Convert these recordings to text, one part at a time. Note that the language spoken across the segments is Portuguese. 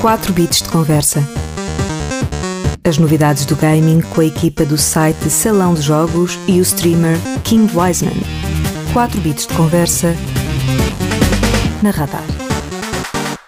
4 bits de conversa. As novidades do gaming com a equipa do site Salão de Jogos e o streamer King Wiseman. 4 bits de conversa na Radar.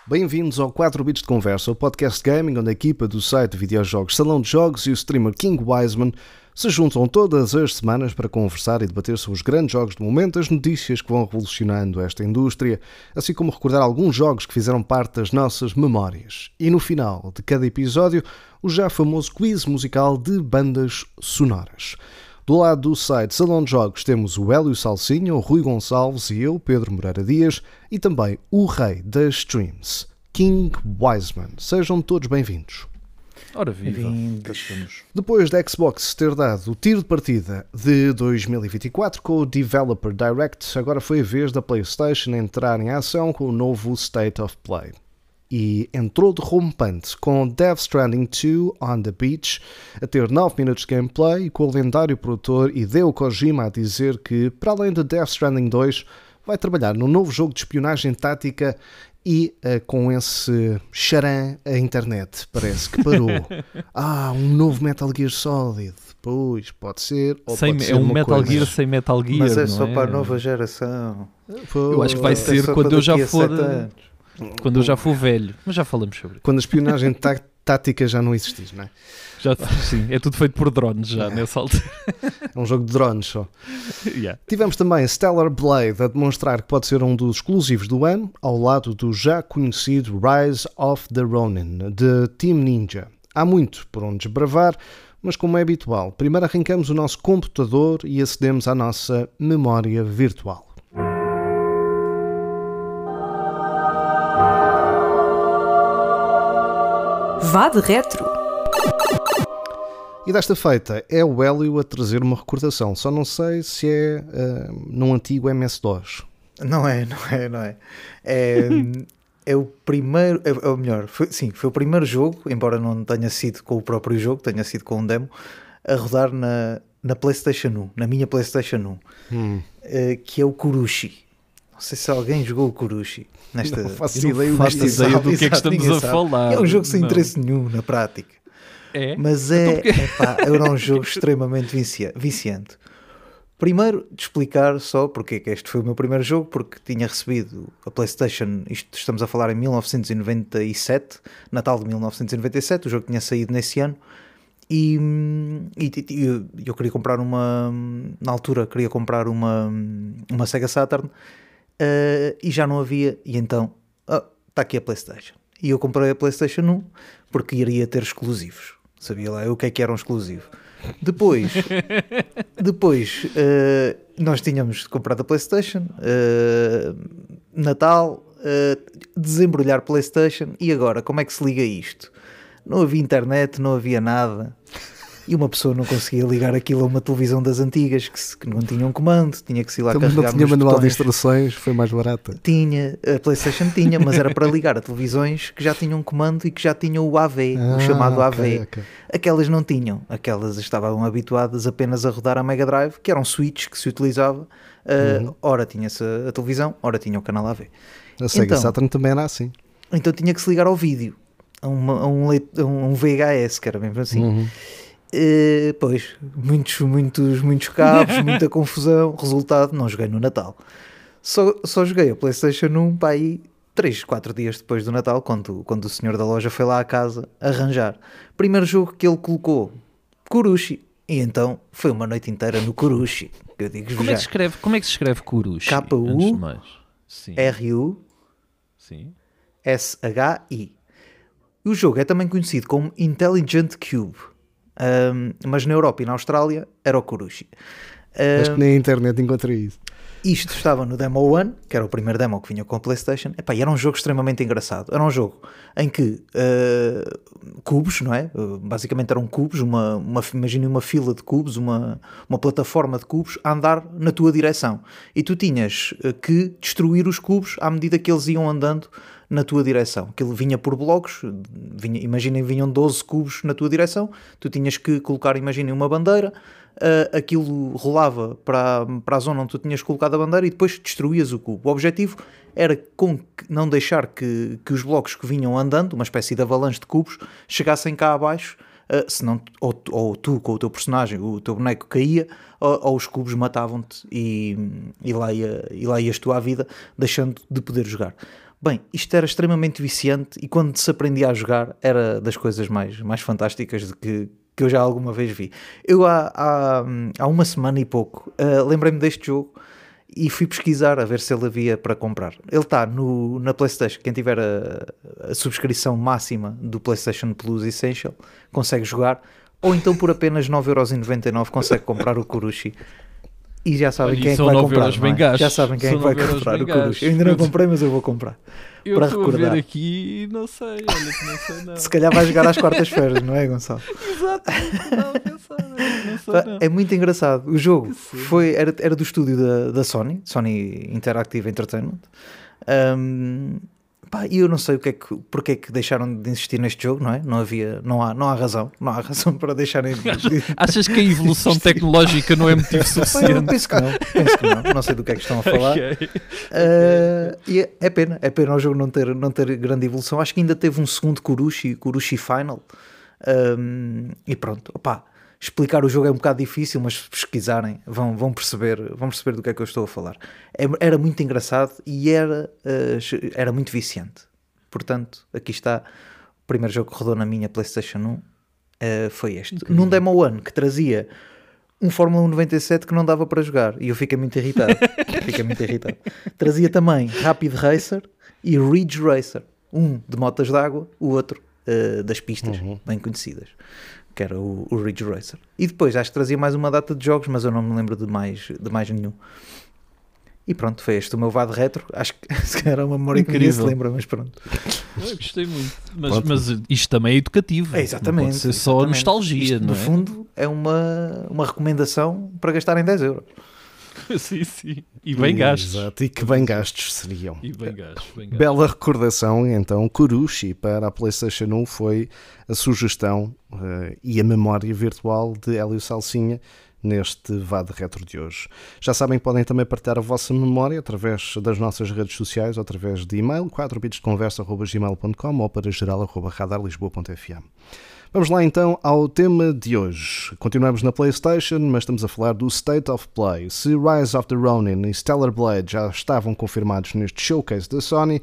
Bem-vindos ao 4 Bits de Conversa, o podcast gaming onde a equipa do site de videojogos Salão de Jogos e o streamer King Wiseman se juntam todas as semanas para conversar e debater sobre os grandes jogos do momento, as notícias que vão revolucionando esta indústria, assim como recordar alguns jogos que fizeram parte das nossas memórias. E no final de cada episódio, o já famoso quiz musical de bandas sonoras. Do lado do site Salão de Jogos temos o Hélio Salsinha, o Rui Gonçalves e eu, Pedro Moreira Dias, e também o rei das streams, King Wiseman. Sejam todos bem-vindos. Ora viva, Depois da Xbox ter dado o tiro de partida de 2024 com o Developer Direct, agora foi a vez da PlayStation entrar em ação com o novo State of Play. E entrou de rompante com Death Stranding 2 on the Beach a ter 9 minutos de gameplay e com o lendário produtor Hideo Kojima a dizer que, para além de Death Stranding 2, vai trabalhar num novo jogo de espionagem tática e uh, com esse charan a internet parece que parou. ah, um novo Metal Gear Solid. Pois, pode ser. Ou sem, pode é ser um uma Metal coisa. Gear sem Metal Gear. Mas é não só é? para a nova geração. Eu acho que vai É ser quando eu já for. Quando eu já for velho. Mas já falamos sobre isso. Quando a espionagem tá- tática já não existir, não é? Já, sim, é tudo feito por drones já É. nessa altura. É um jogo de drones só. Yeah. Tivemos também Stellar Blade a demonstrar que pode ser um dos exclusivos do ano, ao lado do já conhecido Rise of the Ronin, de Team Ninja. Há muito por onde desbravar, mas como é habitual, primeiro arrancamos o nosso computador e acedemos à nossa memória virtual. Vá de retro. E desta feita é o Hélio a trazer uma recordação, só não sei se é ah, num antigo MS-DOS. Não é, não é, não é. É, é o primeiro, é, é o melhor, foi, sim, foi o primeiro jogo, embora não tenha sido com o próprio jogo, tenha sido com um demo, a rodar na, na PlayStation 1, na minha PlayStation 1, eh, que é o Kurushi. Não sei se alguém jogou o Kurushi. Nesta, Não faço não ideia o faço é ideia do que é que estamos a sabe. falar. É um jogo sem Não. interesse nenhum na prática. É? Mas é, epá, era um jogo extremamente vicia- viciante. Primeiro, de explicar só porque é que este foi o meu primeiro jogo, porque tinha recebido a PlayStation, isto estamos a falar em 1997, Natal de 1997, o jogo tinha saído nesse ano, e, e- e eu, eu queria comprar uma, na altura, queria comprar uma, uma Sega Saturn, eh, e já não havia, e então, está aqui a PlayStation. E eu comprei a PlayStation 1 porque iria ter exclusivos. Sabia lá eu o que é que era um exclusivo. Depois, depois eh, nós tínhamos comprado a PlayStation, eh, Natal, desembrulhar PlayStation e agora como é que se liga isto? Não havia internet, não havia nada. E uma pessoa não conseguia ligar aquilo a uma televisão das antigas que, se- que não tinha um comando, tinha que se ir lá Também não carregar tinha nos manual de botões. instruções, foi mais barata. Tinha, a PlayStation tinha, mas era para ligar a televisões que já tinham um comando e que já tinham o AV, o Ah, chamado ok, AV. ok. Aquelas não tinham, aquelas estavam habituadas apenas a rodar a Mega Drive, que era um switch que se utilizava. uh, Uhum. Ora tinha-se a televisão, ora tinha o canal AV. A Sega Então. Saturn também era assim. Então tinha que se ligar ao vídeo, a, uma- a um, a um VHS, que era mesmo assim. Uhum. Eh, pois, muitos, muitos, muitos cabos, muita confusão. Resultado, não joguei no Natal. Só, só joguei a PlayStation 1 para aí 3, 4 dias depois do Natal, quando, quando o senhor da loja foi lá à casa arranjar. Primeiro jogo que ele colocou, Kurushi. E então foi uma noite inteira no Kurushi. que Eu digo Como é, já. que se escreve, como é que se escreve Kurushi? K.U. Antes de mais. Sim. R-U-S-H-I. Sim. O jogo é também conhecido como Intelligent Cube. Ahm, mas na Europa e na Austrália era o Kurushi. Acho que nem a internet encontrei isso. Isto estava no Demo One, que era o primeiro demo que vinha com a PlayStation. Epá, e era um jogo extremamente engraçado. Era um jogo em que eh, cubos, não é? Uh, basicamente eram cubos, uma, uma, imagine uma fila de cubos, uma, uma plataforma de cubos a andar na tua direção. E tu tinhas eh, que destruir os cubos à medida que eles iam andando na tua direção. Aquilo vinha por blocos, vinha, imaginem, vinham 12 cubos na tua direção, tu tinhas que colocar, imaginem, uma bandeira, uh, aquilo rolava para, para a zona onde tu tinhas colocado a bandeira e depois destruías o cubo. O objetivo era com que, não deixar que, que os blocos que vinham andando, uma espécie de avalanche de cubos, chegassem cá abaixo Uh, senão, ou, ou, tu com o teu personagem, o teu boneco caía, ou, ou os cubos matavam-te e, e, lá ia, e lá ias tu à vida, deixando de poder jogar. Bem, isto era extremamente viciante e quando se aprendia a jogar era das coisas mais, mais fantásticas de que, que eu já alguma vez vi. Eu há, há, há uma semana e pouco uh, lembrei-me deste jogo e fui pesquisar a ver se ele havia para comprar. Ele está na PlayStation. Quem tiver a, a, subscrição máxima do PlayStation Plus Essential consegue jogar, ou então por apenas 9,99€ consegue comprar o Kurushi. E já sabem Olha, quem é que vai comprar. É? Já sabem quem é que vai comprar o Kurushi. Eu ainda não comprei, mas eu vou comprar. Eu para recordar. aqui não sei, olha que não sei não. Se calhar vai jogar às quartas-feiras, não é, Gonçalo? Exato, não, pensar, não sei não. É muito engraçado. O jogo foi, era, era do estúdio da, da Sony, Sony Interactive Entertainment. Um, pá, e eu não sei o que é que, porque é que deixaram de insistir neste jogo, não é? Não havia, não há, não há razão, não há razão para deixarem de. Achas que a evolução tecnológica não é motivo Pá, eu suficiente? penso que não, penso que não, não sei do que é que estão a falar. Ok. Uh, e é, é pena, é pena o jogo não ter, não ter grande evolução. Acho que ainda teve um segundo Kurushi, Kurushi Final. Um, e pronto, opá, explicar o jogo é um bocado difícil, mas se pesquisarem vão, vão, perceber, vão perceber do que é que eu estou a falar. É- Era muito engraçado e era, uh, era muito viciante. Portanto, aqui está o primeiro jogo que rodou na minha PlayStation 1. uh, foi este. Num Demo One que trazia um Fórmula 1 97 que não dava para jogar e eu fiquei muito irritado. fiquei muito irritado. Trazia também Rapid Racer e Ridge Racer. Um de motas d'água, o outro uh, das pistas, bem conhecidas. Que era o, o Ridge Racer. E depois acho que trazia mais uma data de jogos, mas eu não me lembro de mais, de mais nenhum. E pronto, foi este o meu VAD retro. Acho que se calhar era uma memória que ninguém se Incrível. lembra, mas pronto. Eu gostei muito. Mas, mas isto também é educativo. É, exatamente. Não pode ser só exatamente. nostalgia, Isto, não no é? fundo, é uma, uma recomendação para gastarem 10 euros. sim, sim. E bem gastos. Exato, e que bem gastos seriam. E bem gastos. Bem gastos. Bela recordação, então, Kurushi para a PlayStation 1 foi a sugestão eh, e a memória virtual de Hélio Salsinha neste VAD Retro de hoje. Já sabem que podem também partilhar a vossa memória através das nossas redes sociais ou através de e-mail 4bitsdeconversa.gmail.com ou para geral.radarlisboa.fm. Vamos lá então ao tema de hoje. Continuamos na PlayStation, mas estamos a falar do State of Play. Se Rise of the Ronin e Stellar Blade já estavam confirmados neste showcase da Sony,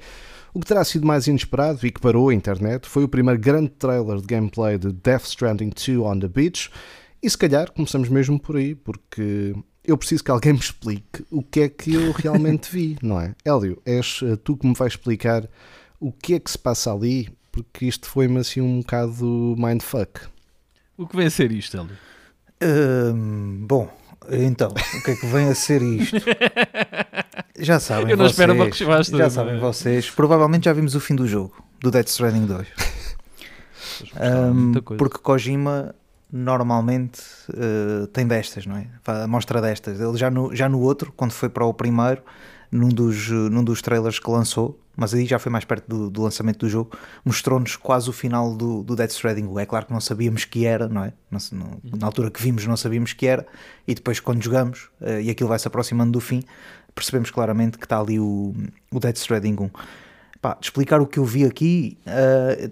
o que terá sido mais inesperado e que parou a internet foi o primeiro grande trailer de gameplay de Death Stranding 2 on the Beach. E se calhar começamos mesmo por aí, porque eu preciso que alguém me explique o que é que eu realmente vi, não é? Hélio, és eh, tu que me vais explicar o que é que se passa ali, porque isto foi-me assim um bocado mindfuck. O que vem a ser isto, Hélio? Hum, bom, então, o que é que vem a ser isto? Já sabem Eu não vocês, espero uma resposta, já não sabem é? vocês, provavelmente já vimos o fim do jogo, do Death Stranding 2. Hum, Muita coisa. porque Kojima normalmente eh, tem destas, não é? Mostra destas. Ele já no, já no outro, quando foi para o primeiro, num dos, eh, num dos trailers que lançou, mas aí já foi mais perto do, do lançamento do jogo, mostrou-nos quase o final do, do Death Stranding. É claro que não sabíamos que era, não é? Não não- na altura que vimos não sabíamos que era, e depois quando jogamos, eh, e aquilo vai se aproximando do fim, percebemos claramente que está ali o, o Death Stranding 1. Pá, de explicar o que eu vi aqui eh,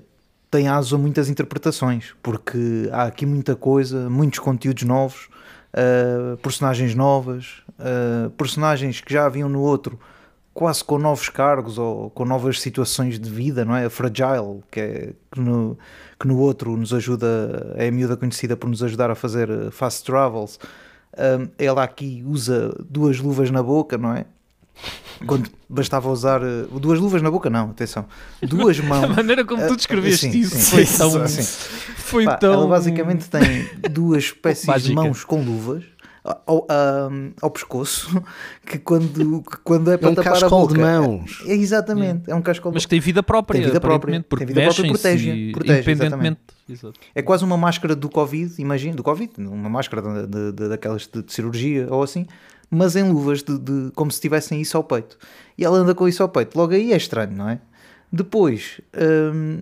tem aso a muitas interpretações, porque há aqui muita coisa, muitos conteúdos novos, eh, personagens novas, eh, personagens que já haviam no outro, quase com novos cargos ou com novas situações de vida, não é? A Fragile, que, é, que, no, que no outro nos ajuda, é a miúda conhecida por nos ajudar a fazer eh, fast travels. Um, ela aqui usa duas luvas na boca, não é? Quando bastava usar eh, duas luvas na boca, não, atenção, duas A mãos. maneira como tu Ah, descreveste sim, isso sim, foi sim, tão. Foi Pá, tão. Ela basicamente tem duas espécies de mãos com luvas ao, a- ao pescoço que quando, que quando é para um tapar a boca. de mãos. É, exatamente, é um cascol de Mas que tem vida própria, Tem vida própria, porque tem vida própria, protege, e- protege, independentemente. Exato. É quase uma máscara do Covid, imagina, do Covid, uma máscara de, de- de- daquelas de, de cirurgia ou assim, mas em luvas, de, de- como se tivessem isso ao peito. E ela anda com isso ao peito. Logo aí é estranho, não é? Depois, hum,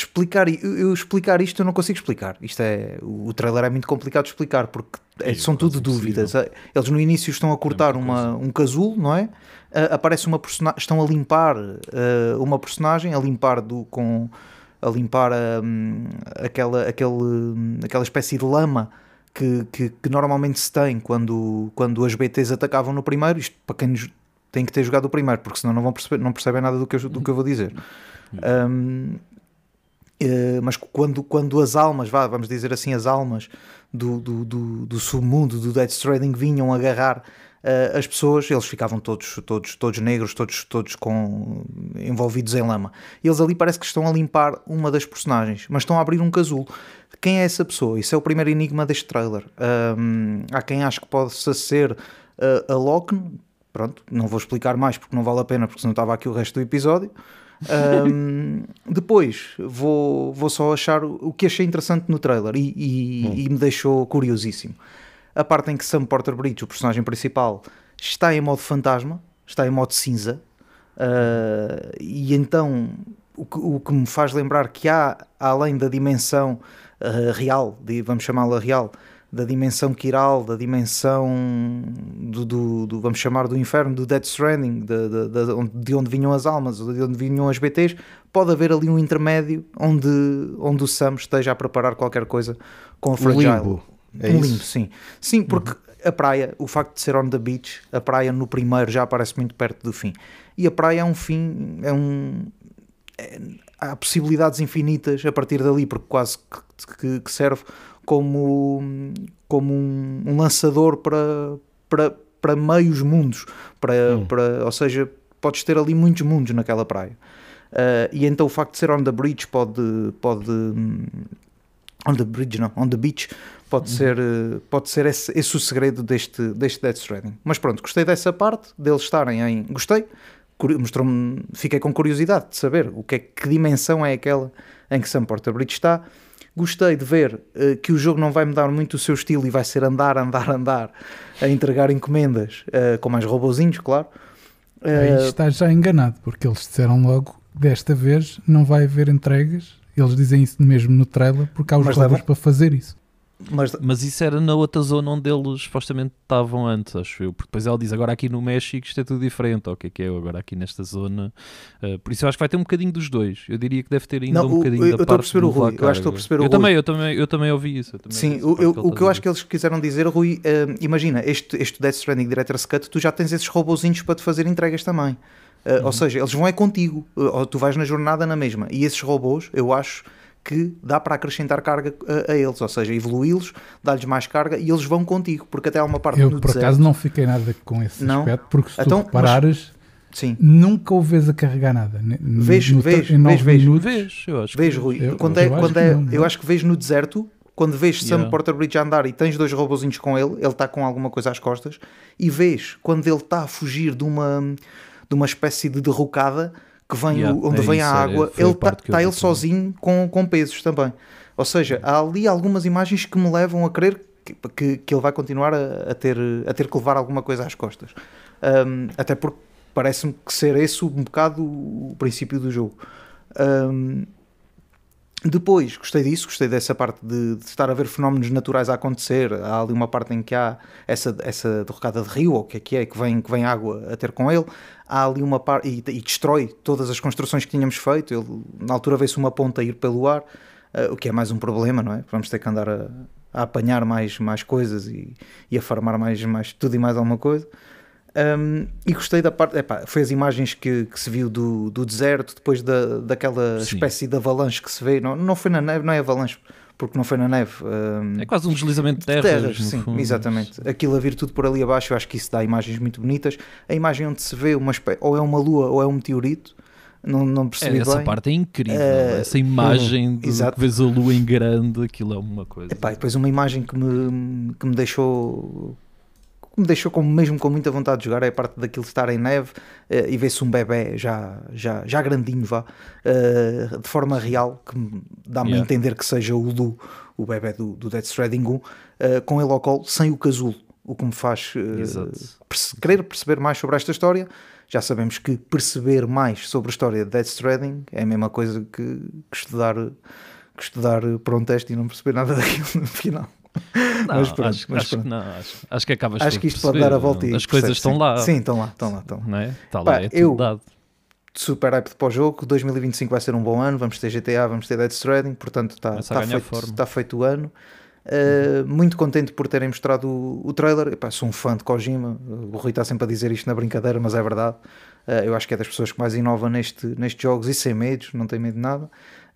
explicar, eu, eu explicar isto eu não consigo explicar. Isto é, o, trailer é muito complicado de explicar porque é- são tudo quase dúvidas. Eles no início estão a cortar muita uma, um casulo, não é? Ah, aparece uma personagem, estão a limpar ah, uma personagem, a limpar do, com a limpar hum, aquela, aquele, aquela espécie de lama que, que, que normalmente se tem quando, quando as BTs atacavam no primeiro. Isto para quem tem que ter jogado o primeiro, porque senão não, vão perceber, não percebem nada do que eu, do que eu vou dizer. Hum, eh, mas quando, quando as almas, vá, vamos dizer assim, as almas do, do, do, do submundo do Death Stranding vinham agarrar eh, as pessoas, eles ficavam todos, todos, todos negros, todos, todos com, envolvidos em lama. Eles ali parece que estão a limpar uma das personagens, mas estão a abrir um casulo. Quem é essa pessoa? Isso é o primeiro enigma deste trailer. Há quem ache que possa ser eh, a Loki. Pronto, não vou explicar mais porque não vale a pena, porque senão estava aqui o resto do episódio. Um, depois vou, vou só achar o que achei interessante no trailer e, e- e me deixou curiosíssimo. A parte em que Sam Porter Bridge, o personagem principal, está em modo fantasma, está em modo cinza, uh, e então o que, o que me faz lembrar que há, além da dimensão uh, real, de- vamos chamá-la real, da dimensão quiral, da dimensão do, do- do- vamos chamar do inferno, do Death Stranding, de, de- de onde, de onde vinham as almas, de onde vinham as BTs, pode haver ali um intermédio onde, onde o Sam esteja a preparar qualquer coisa com a Um Fragile. limbo. É um isso? limbo, sim. Sim, porque a praia, o facto de ser on the beach, a praia no primeiro já aparece muito perto do fim. E a praia é um fim, é um. é- há possibilidades infinitas a partir dali, porque quase que, que- que serve como, como um, um lançador para, para, para meios mundos. Para, para, ou seja, podes ter ali muitos mundos naquela praia. Ah, e então o facto de ser on the bridge pode, pode hum, on the bridge não, on the beach pode ser, eh, pode ser esse, esse o segredo deste, deste Death Stranding. Mas pronto, gostei dessa parte, deles estarem em. Gostei, mostrou-me, fiquei com curiosidade de saber o que é que dimensão é aquela em que Sam Porter Bridge está. Gostei de ver eh, que o jogo não vai mudar muito o seu estilo e vai ser andar, andar, andar a entregar encomendas eh, com mais robozinhos, claro. Aí Eh, está já enganado, porque eles disseram logo desta vez não vai haver entregas. Eles dizem isso mesmo no trailer, porque há os robôs para fazer isso. Mas Mas isso era na outra zona onde eles supostamente estavam antes, acho eu. Porque depois ela diz agora aqui no México isto é tudo diferente. O que é que é agora aqui nesta zona? Uh, por isso eu acho que vai ter um bocadinho dos dois. Eu diria que deve ter ainda Não, um o- bocadinho eu- da eu parte do o Rui, eu acho que estou a perceber o eu Rui. também, eu também, eu também ouvi isso. também Sim, o, eu- ele o que eu a acho que eles quiseram dizer, Rui, eh, imagina, este, este Death Stranding Director's Cut, tu já tens esses robozinhos para te fazer entregas também. Eh, Uhum. Ou seja, eles vão é contigo, ou tu vais na jornada na mesma. E esses robôs, eu acho que dá para acrescentar carga a, a eles, ou seja, evoluí-los, dar-lhes mais carga e eles vão contigo, porque até há uma parte Eu, no por deserto. acaso, não fiquei nada com esse Não? aspecto, porque se Então, tu reparares, Sim, nunca o vês a carregar nada. Vês, eu acho. que Vês, vês. Rui, Eu- quando eu é, acho quando que é, não, eu acho que vês no deserto, quando vês Sam Yeah. Porter Bridge a andar e tens dois robozinhos com ele, ele está com alguma coisa às costas, e vês quando ele está a fugir de uma, de uma espécie de derrocada que vem Yeah, onde é vem isso, a é, água, foi a ele está vi ele sozinho com, com pesos também. Ou seja, há ali algumas imagens que me levam a crer que, que, que ele vai continuar a, a ter, a ter que levar alguma coisa às costas. Um, até porque parece-me que ser esse um bocado o princípio do jogo. Um, depois, gostei disso, gostei dessa parte de, de estar a ver fenómenos naturais a acontecer. Há ali uma parte em que há essa, essa derrocada de rio, ou o que é que é, que vem, que vem água a ter com ele. Há ali uma parte, e, e destrói todas as construções que tínhamos feito. Ele, na altura vê-se uma ponta ir pelo ar, eh, o que é mais um problema, não é? Vamos ter que andar a, a apanhar mais, mais coisas e, e a farmar mais, mais tudo e mais alguma coisa. Um, e gostei da parte, epá, foi as imagens que, que se viu do, do deserto, depois da, daquela Sim. espécie de avalanche que se vê, não, não foi na neve, não é avalanche, porque não foi na neve. um, É quase um deslizamento de de terras. terras, no sim, fundo. exatamente. Aquilo a vir tudo por ali abaixo, eu acho que isso dá imagens muito bonitas. A imagem onde se vê uma espé- ou é uma lua ou é um meteorito, não, não É, percebi essa bem. parte é incrível. Eh, essa imagem de exato. que vês a lua em grande, aquilo é uma coisa. Epá, depois uma imagem que me, que me deixou que me deixou com, mesmo com muita vontade de jogar é a parte daquilo de estar em neve eh, e ver-se um bebê já, já, já grandinho vá, eh, de forma real que me- dá-me a Yeah. entender que seja o Lu, o bebê do, do Death Stranding 1 eh, com ele ao colo, sem o casulo o que me faz uh, perce- querer perceber mais sobre esta história. Já sabemos que perceber mais sobre a história de Death Stranding é a mesma coisa que, que estudar, que estudar por um teste e não perceber nada daquilo no final. Não, Mas pronto, acho, mas acho pronto. não, acho, acho que acabas Acho que isto pode perceber, dar a volta e As coisas estão sim. lá. Sim, estão lá, estão lá. Estão. Não é? Está Pá, lá, é eu- dado. Super hype para o jogo. 2025 vai ser um bom ano. Vamos ter GTA, vamos ter Death Stranding. Portanto, está, está, ganhar feito, está feito o ano. Uh, muito contente por terem mostrado o, o trailer. Epá, sou um fã de Kojima. O Rui está sempre a dizer isto na brincadeira, mas é verdade. Uh, eu acho que é das pessoas que mais inovam neste, nestes jogos e sem medos, não tem medo de nada.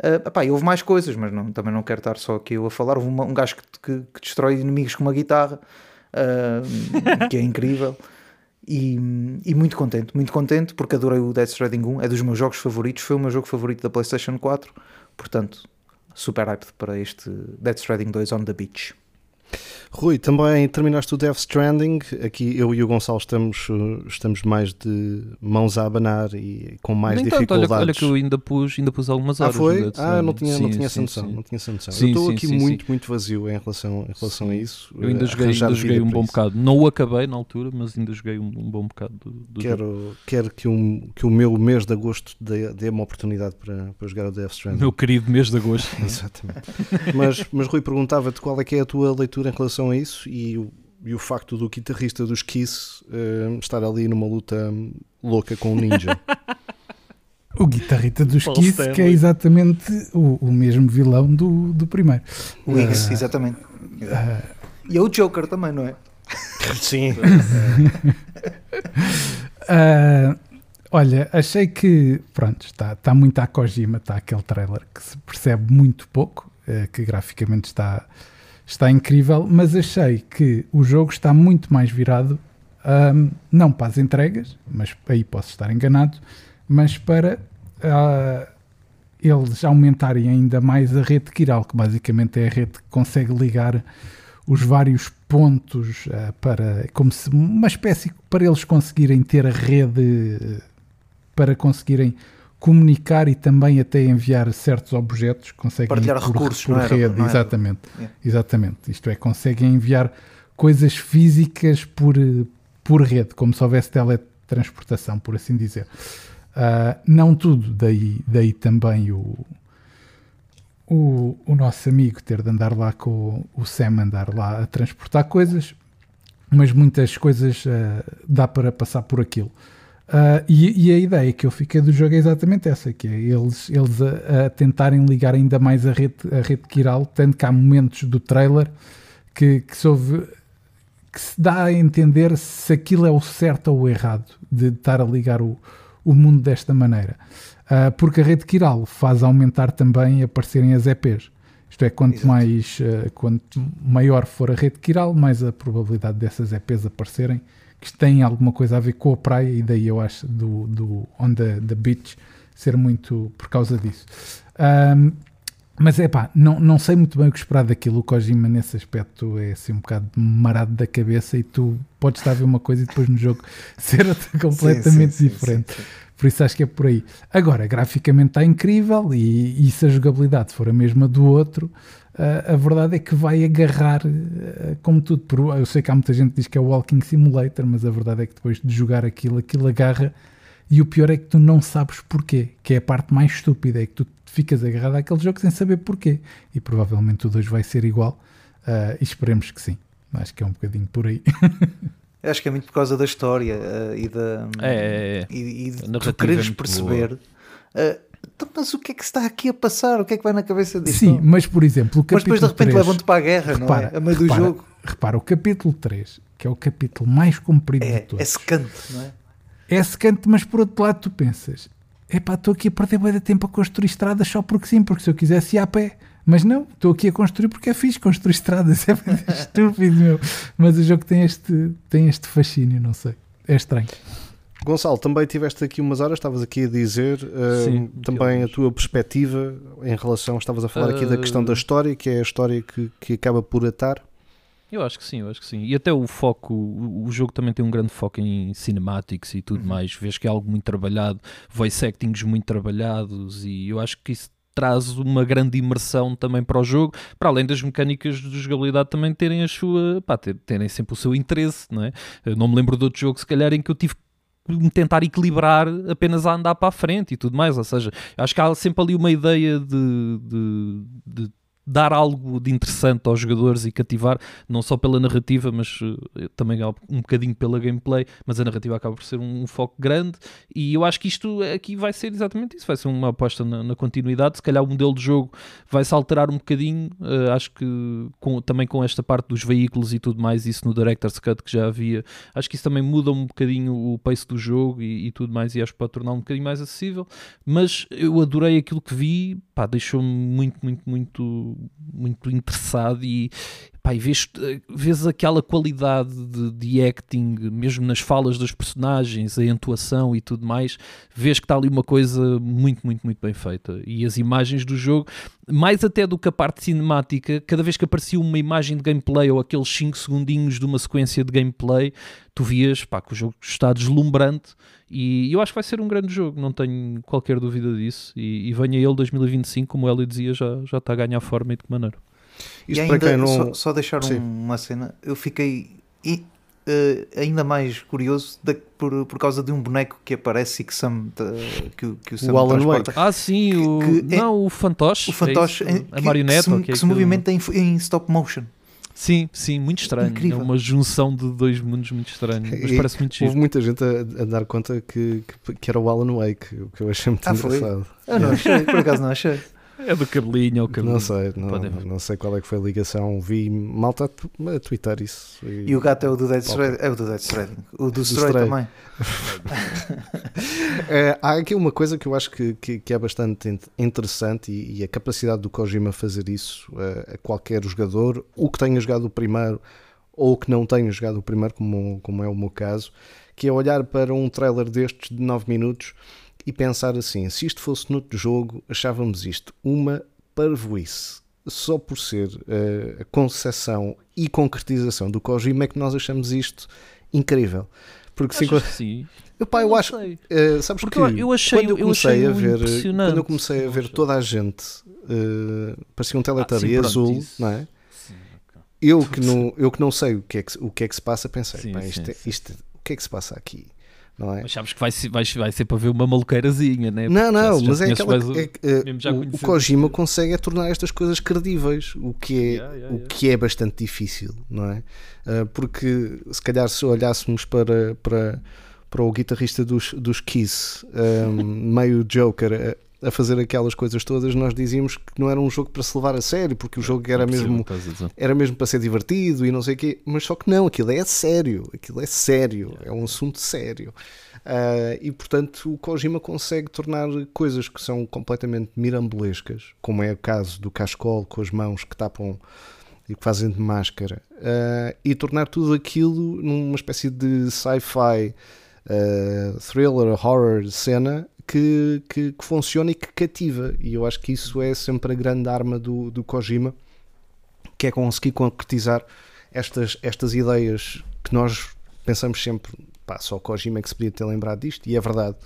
Uh, epá, houve mais coisas, mas não, também não quero estar só aqui eu a falar. Houve uma- um gajo que, que- que destrói inimigos com uma guitarra, uh, que é incrível. E, e muito contente, muito contente porque adorei o Death Stranding 1, é dos meus jogos favoritos, foi o meu jogo favorito da PlayStation 4, portanto, super hyped para este Death Stranding 2 on the beach. Rui, também terminaste o Death Stranding. Aqui eu e o Gonçalo estamos, uh, estamos mais de mãos a abanar e com mais Nem tanto, olha, dificuldades. olha que eu ainda pus, ainda pus algumas Ah, horas. no foi? Ah, não tinha, não Sim, tinha sim, noção. sim. Não tinha essa noção. Sim, eu estou aqui muito, muito vazio em relação, em relação a isso. Eu ainda Uh, joguei, ainda joguei um bom isso. bocado. Não o acabei na altura, mas ainda joguei um, um bom bocado do, do jogo. Quero, quero que, um, que o meu mês de agosto dê, dê uma oportunidade para, para jogar o Death Stranding. Meu querido mês de agosto. Exatamente. mas, mas Rui perguntava-te qual é que é a tua leitura em relação a isso e o, e o facto do guitarrista dos Kiss eh, estar ali numa luta louca com o Ninja. O guitarrista dos Paul Kiss, que é Stanley. exatamente o, o mesmo vilão do, do primeiro. O Ah, exatamente. ah, E é o Joker também, não é? Sim. ah, olha, achei que, pronto, está, está muito à Kojima, está aquele trailer que se percebe muito pouco, eh, que graficamente está, está incrível, mas achei que o jogo está muito mais virado, ahm, não para as entregas, mas aí posso estar enganado, mas para ah, eles aumentarem ainda mais a rede Kiral, que basicamente é a rede que consegue ligar os vários pontos ah, para como se uma espécie para eles conseguirem ter a rede eh, para conseguirem comunicar e também até enviar certos objetos conseguem Partilhar por, recursos, por não era- rede não era? exatamente Yeah. exatamente isto é conseguem enviar coisas físicas por eh, por rede como se houvesse teletransportação por assim dizer Ah, não tudo daí daí também o o, o nosso amigo ter de andar lá com o, o Sam andar lá a transportar coisas, mas muitas coisas ah, dá para passar por aquilo. Ah, e, e a ideia que eu fiquei do jogo é exatamente essa, que é eles, eles a, a tentarem ligar ainda mais a rede, a rede Kiral, tanto que há momentos do trailer que, que se ouve que se dá a entender se aquilo é o certo ou o errado de estar a ligar o, o mundo desta maneira. Ah, porque a rede Kiral faz aumentar também aparecerem as EPs. Isto é, quanto Exato. mais ah, quanto maior for a rede Kiral, mais a probabilidade dessas EPs aparecerem, que têm alguma coisa a ver com a praia, e daí eu acho do, do On the, the Beach ser muito por causa disso. Ahm, mas é pá, não, não sei muito bem o que esperar daquilo. O Kojima, nesse aspecto, é assim um bocado marado da cabeça e tu podes estar a ver uma coisa e depois no jogo ser outra completamente Sim, sim, diferente. sim. Por isso acho que é por aí. Agora, graficamente está incrível e, e se a jogabilidade for a mesma do outro, a verdade é que vai agarrar ah, como tudo. Por- Eu sei que há muita gente que diz que é o Walking Simulator, mas a verdade é que depois de jogar aquilo, aquilo agarra. E o pior é que tu não sabes porquê, que é a parte mais estúpida, é que tu ficas agarrado àquele jogo sem saber porquê. E provavelmente o 2 vai ser igual, ah, e esperemos que sim. Acho que é um bocadinho por aí. Acho que é muito por causa da história eh, e da. É, é, é. E, e de tu quereres é perceber. Então, mas o que é que se está aqui a passar? O que é que vai na cabeça disto? Sim, mas por exemplo, o mas depois de capítulo repente 3 levam-te para a guerra, não é? A meio do repara, jogo. Repara, o capítulo 3, que é o capítulo mais comprido de É, todos, é secante, não é? é secante, mas por outro lado tu pensas, epá, estou aqui a perder bué de tempo a construir estradas só porque sim, porque se eu quisesse ir a pé. Mas não, estou aqui a construir porque é fixe construir estradas. É de estúpido, meu. Mas o jogo tem este, tem este fascínio, não sei. É estranho. Gonçalo, também tiveste aqui umas horas, estavas aqui a dizer uh, Sim, também a tua perspectiva em relação, estavas a falar aqui da questão da Uh, história, que é a história que, que acaba por atar. Eu acho que sim, eu acho que sim. E até o foco, o, jogo também tem um grande foco em cinematics e tudo mais. Vês que é algo muito trabalhado, voice actings muito trabalhados e eu acho que isso traz uma grande imersão também para o jogo, para além das mecânicas de jogabilidade também terem a sua, pá, terem sempre o seu interesse, não é? Eu não me lembro de outro jogo, se calhar, em que eu tive me tentar equilibrar apenas a andar para a frente e tudo mais. Ou seja, acho que há sempre ali uma ideia de, de, de dar algo de interessante aos jogadores e cativar, não só pela narrativa, mas uh, também um bocadinho pela gameplay, mas a narrativa acaba por ser um, um, foco grande. E eu acho que isto aqui vai ser exatamente isso, vai ser uma aposta na, na continuidade, se calhar o modelo de jogo vai se alterar um bocadinho, uh, acho que com, também com esta parte dos veículos e tudo mais, isso no Director's Cut que já havia, acho que isso também muda um bocadinho o pace do jogo e, e tudo mais e acho que pode tornar um bocadinho mais acessível, mas eu adorei aquilo que vi, pá, deixou-me muito, muito, muito muito interessado e, e vês, vês aquela qualidade de, de, acting, mesmo nas falas dos personagens, a entoação e tudo mais, vês que está ali uma coisa muito, muito, muito bem feita. E as imagens do jogo, mais até do que a parte cinemática, cada vez que aparecia uma imagem de gameplay ou aqueles 5 segundinhos de uma sequência de gameplay, tu vias pá, que o jogo está deslumbrante e eu acho que vai ser um grande jogo, não tenho qualquer dúvida disso. E, e venha ele 2025, como o Eli dizia, já, já está a ganhar forma e de que maneira. Isto e ainda, não... só, só, deixar um, uma cena, eu fiquei e, uh, ainda mais curioso de, por, por causa de um boneco que aparece e que, Sam, uh, que, que o Sam o Alan transporta. Ah, sim, o, que, não, é, o fantoche. O fantoche, é a marioneta. Que, se, que, se movimenta em, em stop motion. Sim, sim, muito estranho. É Incrível. É uma junção de dois mundos muito estranho. Mas e parece muito chique. Houve muita gente a, a dar conta que, que, que, era o Alan Wake, o que eu achei muito ah, engraçado. Foi? Eu não achei, por acaso não achei. É do cabelinho, é o cabelinho. Não sei, não, não sei qual é que foi a ligação. Vi malta a, a twittar isso. E, e, o gato é o do Dead Stranding. É o do Dead Stranding. O do Stray também. é, há aqui uma coisa que eu acho que, que, que é bastante interessante e, e, a capacidade do Kojima fazer isso a, a, qualquer jogador, o que tenha jogado o primeiro ou que não tenha jogado o primeiro, como, como é o meu caso, que é olhar para um trailer destes de 9 minutos e pensar assim: se isto fosse noutro jogo, achávamos isto uma parvoíce. Só por ser uh, a concepção e concretização do Kojima é que nós achamos isto incrível. Porque sim, sim. Epá, eu acho, uh, sabes Porque que eu achei, quando eu comecei a ver, quando eu comecei a ver toda a gente, uh, parecia um teletubby ah, azul, isso. não é? Sim, okay. Eu que não, eu que não sei o que é que, o que, é que se passa, pensei, sim, pá, isto, sim, é, isto, o que é que se passa aqui? Não é? Mas sabes que vai, vai, vai ser para ver uma maluqueirazinha, né? Não, não, mas é aquela. O, é, é, o, o Kojima consegue é tornar estas coisas credíveis, o que é, yeah, yeah, o que é bastante difícil, não é? Uh, porque se calhar se olhássemos para, para, para o guitarrista dos, dos Kiss, um, meio Joker, a fazer aquelas coisas todas, nós dizíamos que não era um jogo para se levar a sério, porque o jogo era mesmo era mesmo para ser divertido e não sei o quê, mas só que não, aquilo é sério, aquilo é sério, é um assunto sério. Uh, e portanto o Kojima consegue tornar coisas que são completamente mirambolescas, como é o caso do cascol com as mãos que tapam e que fazem de máscara, uh, e tornar tudo aquilo numa espécie de sci-fi uh, thriller, horror cena que, que, que, funciona e que cativa. E eu acho que isso é sempre a grande arma do, do Kojima, que é conseguir concretizar estas, estas ideias que nós pensamos sempre, pá, só o Kojima é que se podia ter lembrado disto, e é verdade.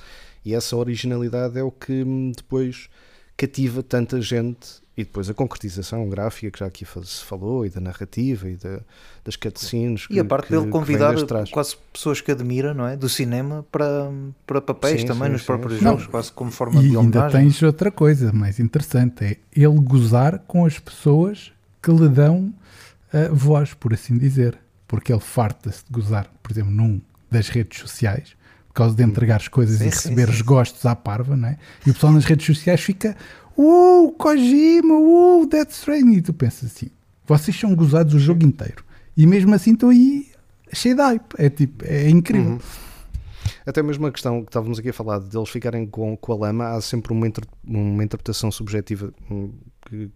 E essa originalidade é o que depois cativa tanta gente e depois a concretização gráfica que já aqui se falou, e da narrativa, e da, das cutscenes. E a parte que, dele convidar quase pessoas que admira, não é? Do cinema para, para papéis sim, também sim, nos sim, próprios jogos, quase como forma e de homenagem. ainda tens outra coisa mais interessante, é ele gozar com as pessoas que lhe dão uh, voz, por assim dizer. Porque ele farta-se de gozar, por exemplo, num das redes sociais, por causa de entregar as coisas e receber os gostos à parva, não é? E o pessoal nas redes sociais fica uh, Kojima, uh, Death Stranding. E tu pensas assim, vocês são gozados o jogo inteiro. E mesmo assim estou aí cheio de hype. É tipo, é incrível. Uhum. Até mesmo a questão que estávamos aqui a falar de eles ficarem com, com a lama, há sempre uma, inter, uma interpretação subjetiva hum,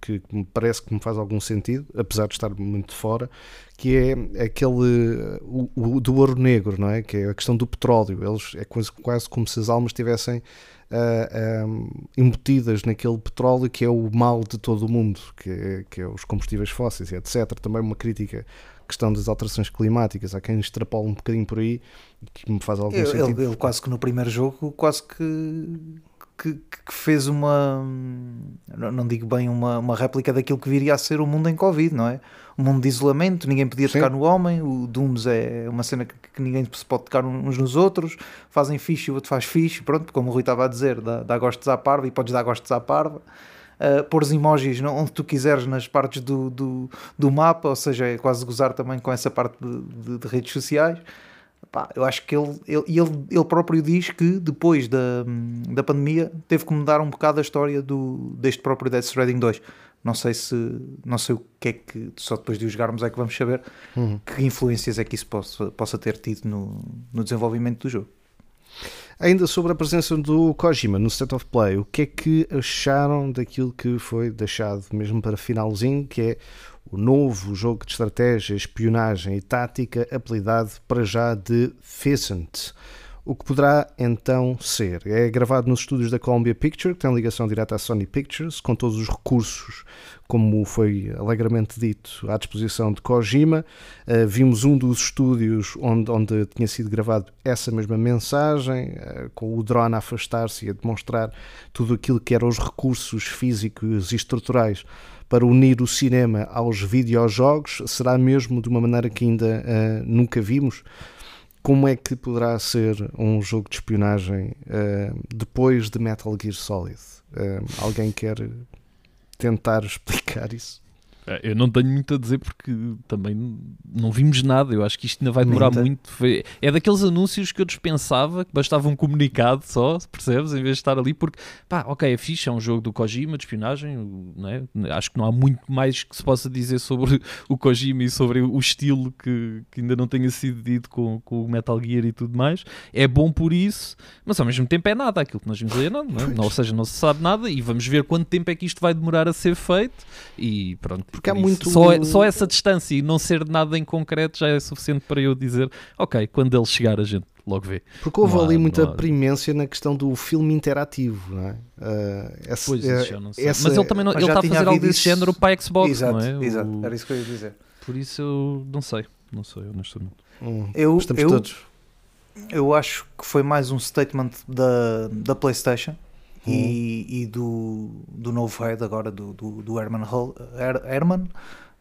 que, que, me parece que me faz algum sentido, apesar de estar muito fora, que é aquele o, o, do ouro negro, não é? Que é a questão do petróleo. Eles é quase, quase como se as almas estivessem uh, um, embutidas naquele petróleo que é o mal de todo o mundo, que é, que é os combustíveis fósseis, etc. Também uma crítica questão das alterações climáticas, há quem extrapola um bocadinho por aí que me faz algum ele, sentido. Ele, quase que no primeiro jogo quase que que, que fez uma. Não digo bem uma, uma réplica daquilo que viria a ser o mundo em Covid, não é? Um mundo de isolamento, ninguém podia Sim. tocar no homem. O Dooms é uma cena que, que, ninguém se pode tocar uns nos outros. Fazem fixe, o outro faz fixe. Pronto, como o Rui estava a dizer, dá, dá gostos à parva e podes dar gostos à parva. Uh, pôres emojis onde tu quiseres nas partes do, do, do, mapa, ou seja, é quase gozar também com essa parte de, de, de redes sociais. Pá, eu acho que ele, ele, ele, ele próprio diz que depois da, da pandemia teve que mudar um bocado a história do, deste próprio Death Stranding 2. Não sei se não sei o que é que só depois de o jogarmos é que vamos saber uhum. que influências é que isso possa, possa ter tido no, no desenvolvimento do jogo. Ainda sobre a presença do Kojima no State of Play, o que é que acharam daquilo que foi deixado mesmo para finalzinho, que é o novo jogo de estratégia, espionagem e tática, apelidado para já de Pheasant. O que poderá então ser? É gravado nos estúdios da Columbia Picture, que tem ligação direta à Sony Pictures, com todos os recursos, como foi alegremente dito, à disposição de Kojima. Uh, vimos um dos estúdios onde, onde tinha sido gravado essa mesma mensagem, uh, com o drone a afastar-se e a demonstrar tudo aquilo que eram os recursos físicos e estruturais para unir o cinema aos videojogos? Será mesmo de uma maneira que ainda uh, nunca vimos? Como é que poderá ser um jogo de espionagem uh, depois de Metal Gear Solid? Uh, alguém quer tentar explicar isso? É, eu não tenho muito a dizer porque também não vimos nada. Eu acho que isto ainda vai demorar muito. Foi, é daqueles anúncios que eu dispensava, que bastava um comunicado só, percebes? Em vez de estar ali, porque pá, ok, é fixe, é um jogo do Kojima, de espionagem. Né? Acho que não há muito mais que se possa dizer sobre o Kojima e sobre o estilo que, que ainda não tenha sido dito com, com o Metal Gear e tudo mais. É bom por isso, mas ao mesmo tempo é nada. Aquilo que nós vimos aí é nada, não, é? ou seja, não se sabe nada e vamos ver quanto tempo é que isto vai demorar a ser feito. E pronto, porque há muito. Só, só essa distância e não ser nada em concreto já é suficiente para eu dizer, ok, quando ele chegar a gente logo vê. Porque houve ali muita primência na questão do filme interativo, não é? Uh, essa, pois, isso já não sei. Essa, mas ele também não, ele está a fazer algo desse género para a Xbox, exato, não é? Exato, o... era isso que eu ia dizer. Por isso eu não sei, não sei, honestamente. Hum, eu, estamos eu, todos. Eu acho que foi mais um statement da, da PlayStation uhum. e, do, do novo head agora, do, do, do Herman, Hull, Her, Herman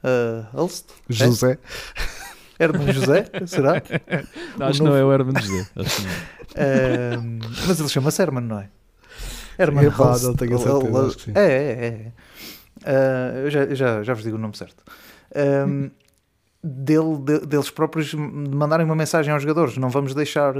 uh, Hulst? José. É? Herman José, será? Não, acho que não é o Herman José. Uh, mas ele chama-se Herman, não é? Herman é, Hulst. Não tenho certeza, acho que sim. É, é, é. Uh, eu já, já, já vos digo o nome certo. Um, dele, de, deles próprios mandarem uma mensagem aos jogadores. Não vamos deixar.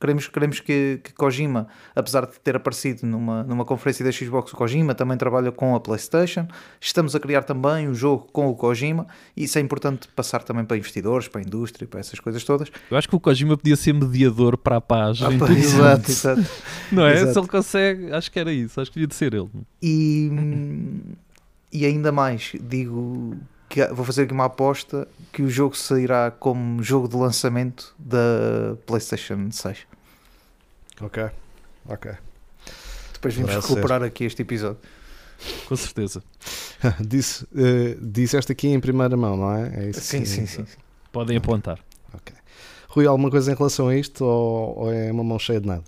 Queremos, queremos que, que Kojima, apesar de ter aparecido numa, numa conferência da Xbox, o Kojima também trabalha com a PlayStation. Estamos a criar também um jogo com o Kojima. E isso é importante passar também para investidores, para a indústria, para essas coisas todas. Eu acho que o Kojima podia ser mediador para a paz. Ah, pá, exato, exato. Não é? Exato. Se ele consegue, acho que era isso. Acho que devia de ser ele. E, e ainda mais, digo que vou fazer aqui uma aposta que o jogo sairá como jogo de lançamento da PlayStation 6. Ok, ok. Depois vamos recuperar ser. aqui este episódio. Com certeza. disse, uh, disseste aqui em primeira mão, não é? é isso sim, sim, sim, sim, Podem apontar. Ok. Rui, alguma coisa em relação a isto ou, ou é uma mão cheia de nada?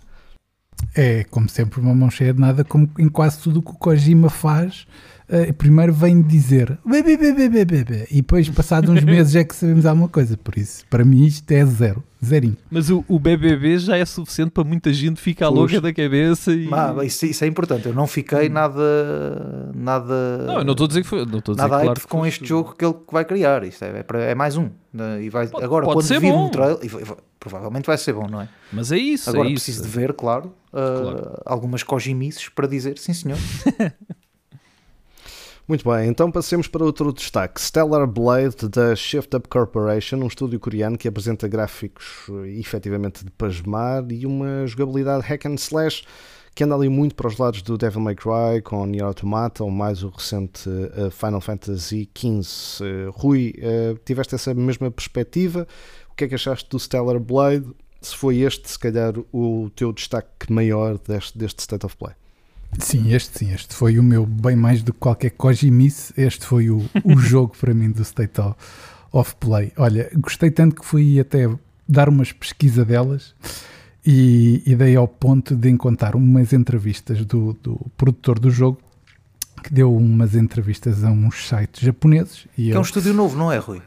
É, como sempre, uma mão cheia de nada, como em quase tudo o que o Kojima faz uh, primeiro vem dizer bebê, bebê, bebê, bebê, e depois, passados uns meses, é que sabemos alguma coisa. Por isso, para mim, isto é zero. Zerinho. Mas o, o BBB já é suficiente para muita gente ficar Puxa. louca da cabeça e... Ah, isso, isso, é importante, eu não fiquei hum. nada nada não, eu não estou a dizer que foi não estou a dizer nada claro com este jogo que ele vai criar, isto é, é, é mais um né? e vai, pode, agora pode quando ser vir bom. um trailer provavelmente vai ser bom, não é? Mas é isso agora é preciso isso. de ver, claro, uh, claro. algumas cojimices para dizer sim senhor Muito bem, então passemos para outro destaque. Stellar Blade da Shift Up Corporation, um estúdio coreano que apresenta gráficos eh, efetivamente de pasmar e uma jogabilidade hack and slash que anda ali muito para os lados do Devil May Cry com Nier Automata ou mais o recente uh, Final Fantasy XV. Uh, Rui, tiveste essa mesma perspectiva? O que é que achaste do Stellar Blade? Se foi este, se calhar, o teu destaque maior deste, deste State of Play? Sim, este sim, este foi o meu, bem mais do que qualquer Kojimice, este foi o, o jogo para mim do State of Play. Olha, gostei tanto que fui até dar umas pesquisa delas E, e dei ao ponto de encontrar umas entrevistas do, do produtor do jogo que deu umas entrevistas a uns sites japoneses. E Que eu, é um estúdio novo, não é, Rui?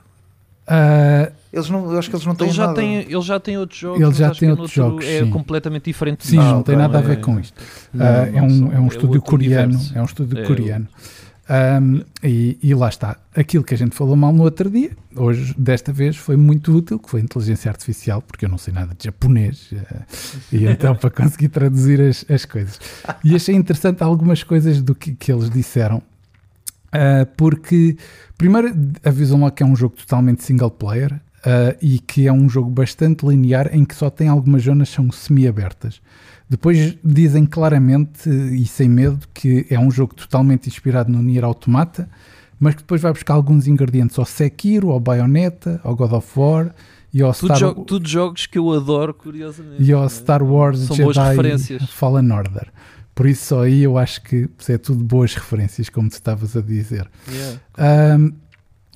Ah, Eles não, eu acho que eles não têm Ele já, nada. tem, ele já tem outros jogos. Ele já tem é outros noutro- jogos, É sim. completamente diferente. sim, disso. não tem nada a ver É- com isto. não, Ah, é, não um, é um estúdio outro coreano. universo. É um estúdio É coreano. Um, e, e lá está. Aquilo que a gente falou mal no outro dia, hoje, desta vez, foi muito útil, que foi inteligência artificial, porque eu não sei nada de japonês, eh, e então para conseguir traduzir as, as coisas. E achei interessante algumas coisas do que, que eles disseram, ah, porque, primeiro, avisam lá que é um jogo totalmente single player, ah, e que é um jogo bastante linear, em que só tem algumas zonas que são semi-abertas. Depois dizem claramente e sem medo que é um jogo totalmente inspirado no Nier Automata, mas que depois vai buscar alguns ingredientes ao Sekiro, ao Bayonetta, ao God of War e ao Tudo, Star, jo- tudo jogos que eu adoro, curiosamente. e ao é? Star Wars São boas Jedi referências. Fallen Order. Por isso só aí eu acho que é tudo boas referências, como tu estavas a dizer. Yeah. Um,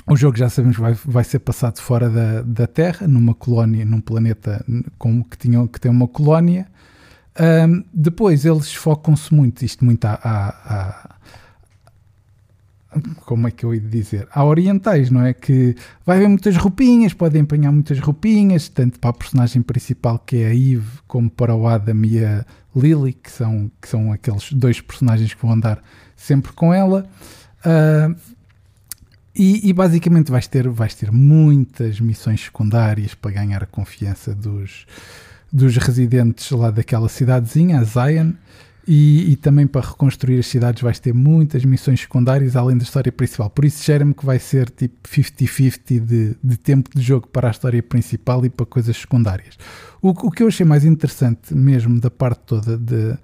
o jogo já sabemos vai, vai ser passado fora da, da Terra, numa colónia, num planeta com, que, tinham, que tem uma colónia. Um, depois eles focam-se muito, isto muito a- a- Como é que eu ia dizer? Há orientais, não é? Que vai haver muitas roupinhas, podem empenhar muitas roupinhas, tanto para a personagem principal que é a Eve, como para o Adam e a Lily, que são, que são aqueles dois personagens que vão andar sempre com ela. Ah, e, e basicamente vais ter, vais ter muitas missões secundárias para ganhar a confiança dos, dos residentes lá daquela cidadezinha, a Zion, e, e também para reconstruir as cidades vais ter muitas missões secundárias além da história principal. Por isso, cheira-me que vai ser tipo 50-50 de, de tempo de jogo para a história principal e para coisas secundárias. O, o que eu achei mais interessante mesmo da parte toda de,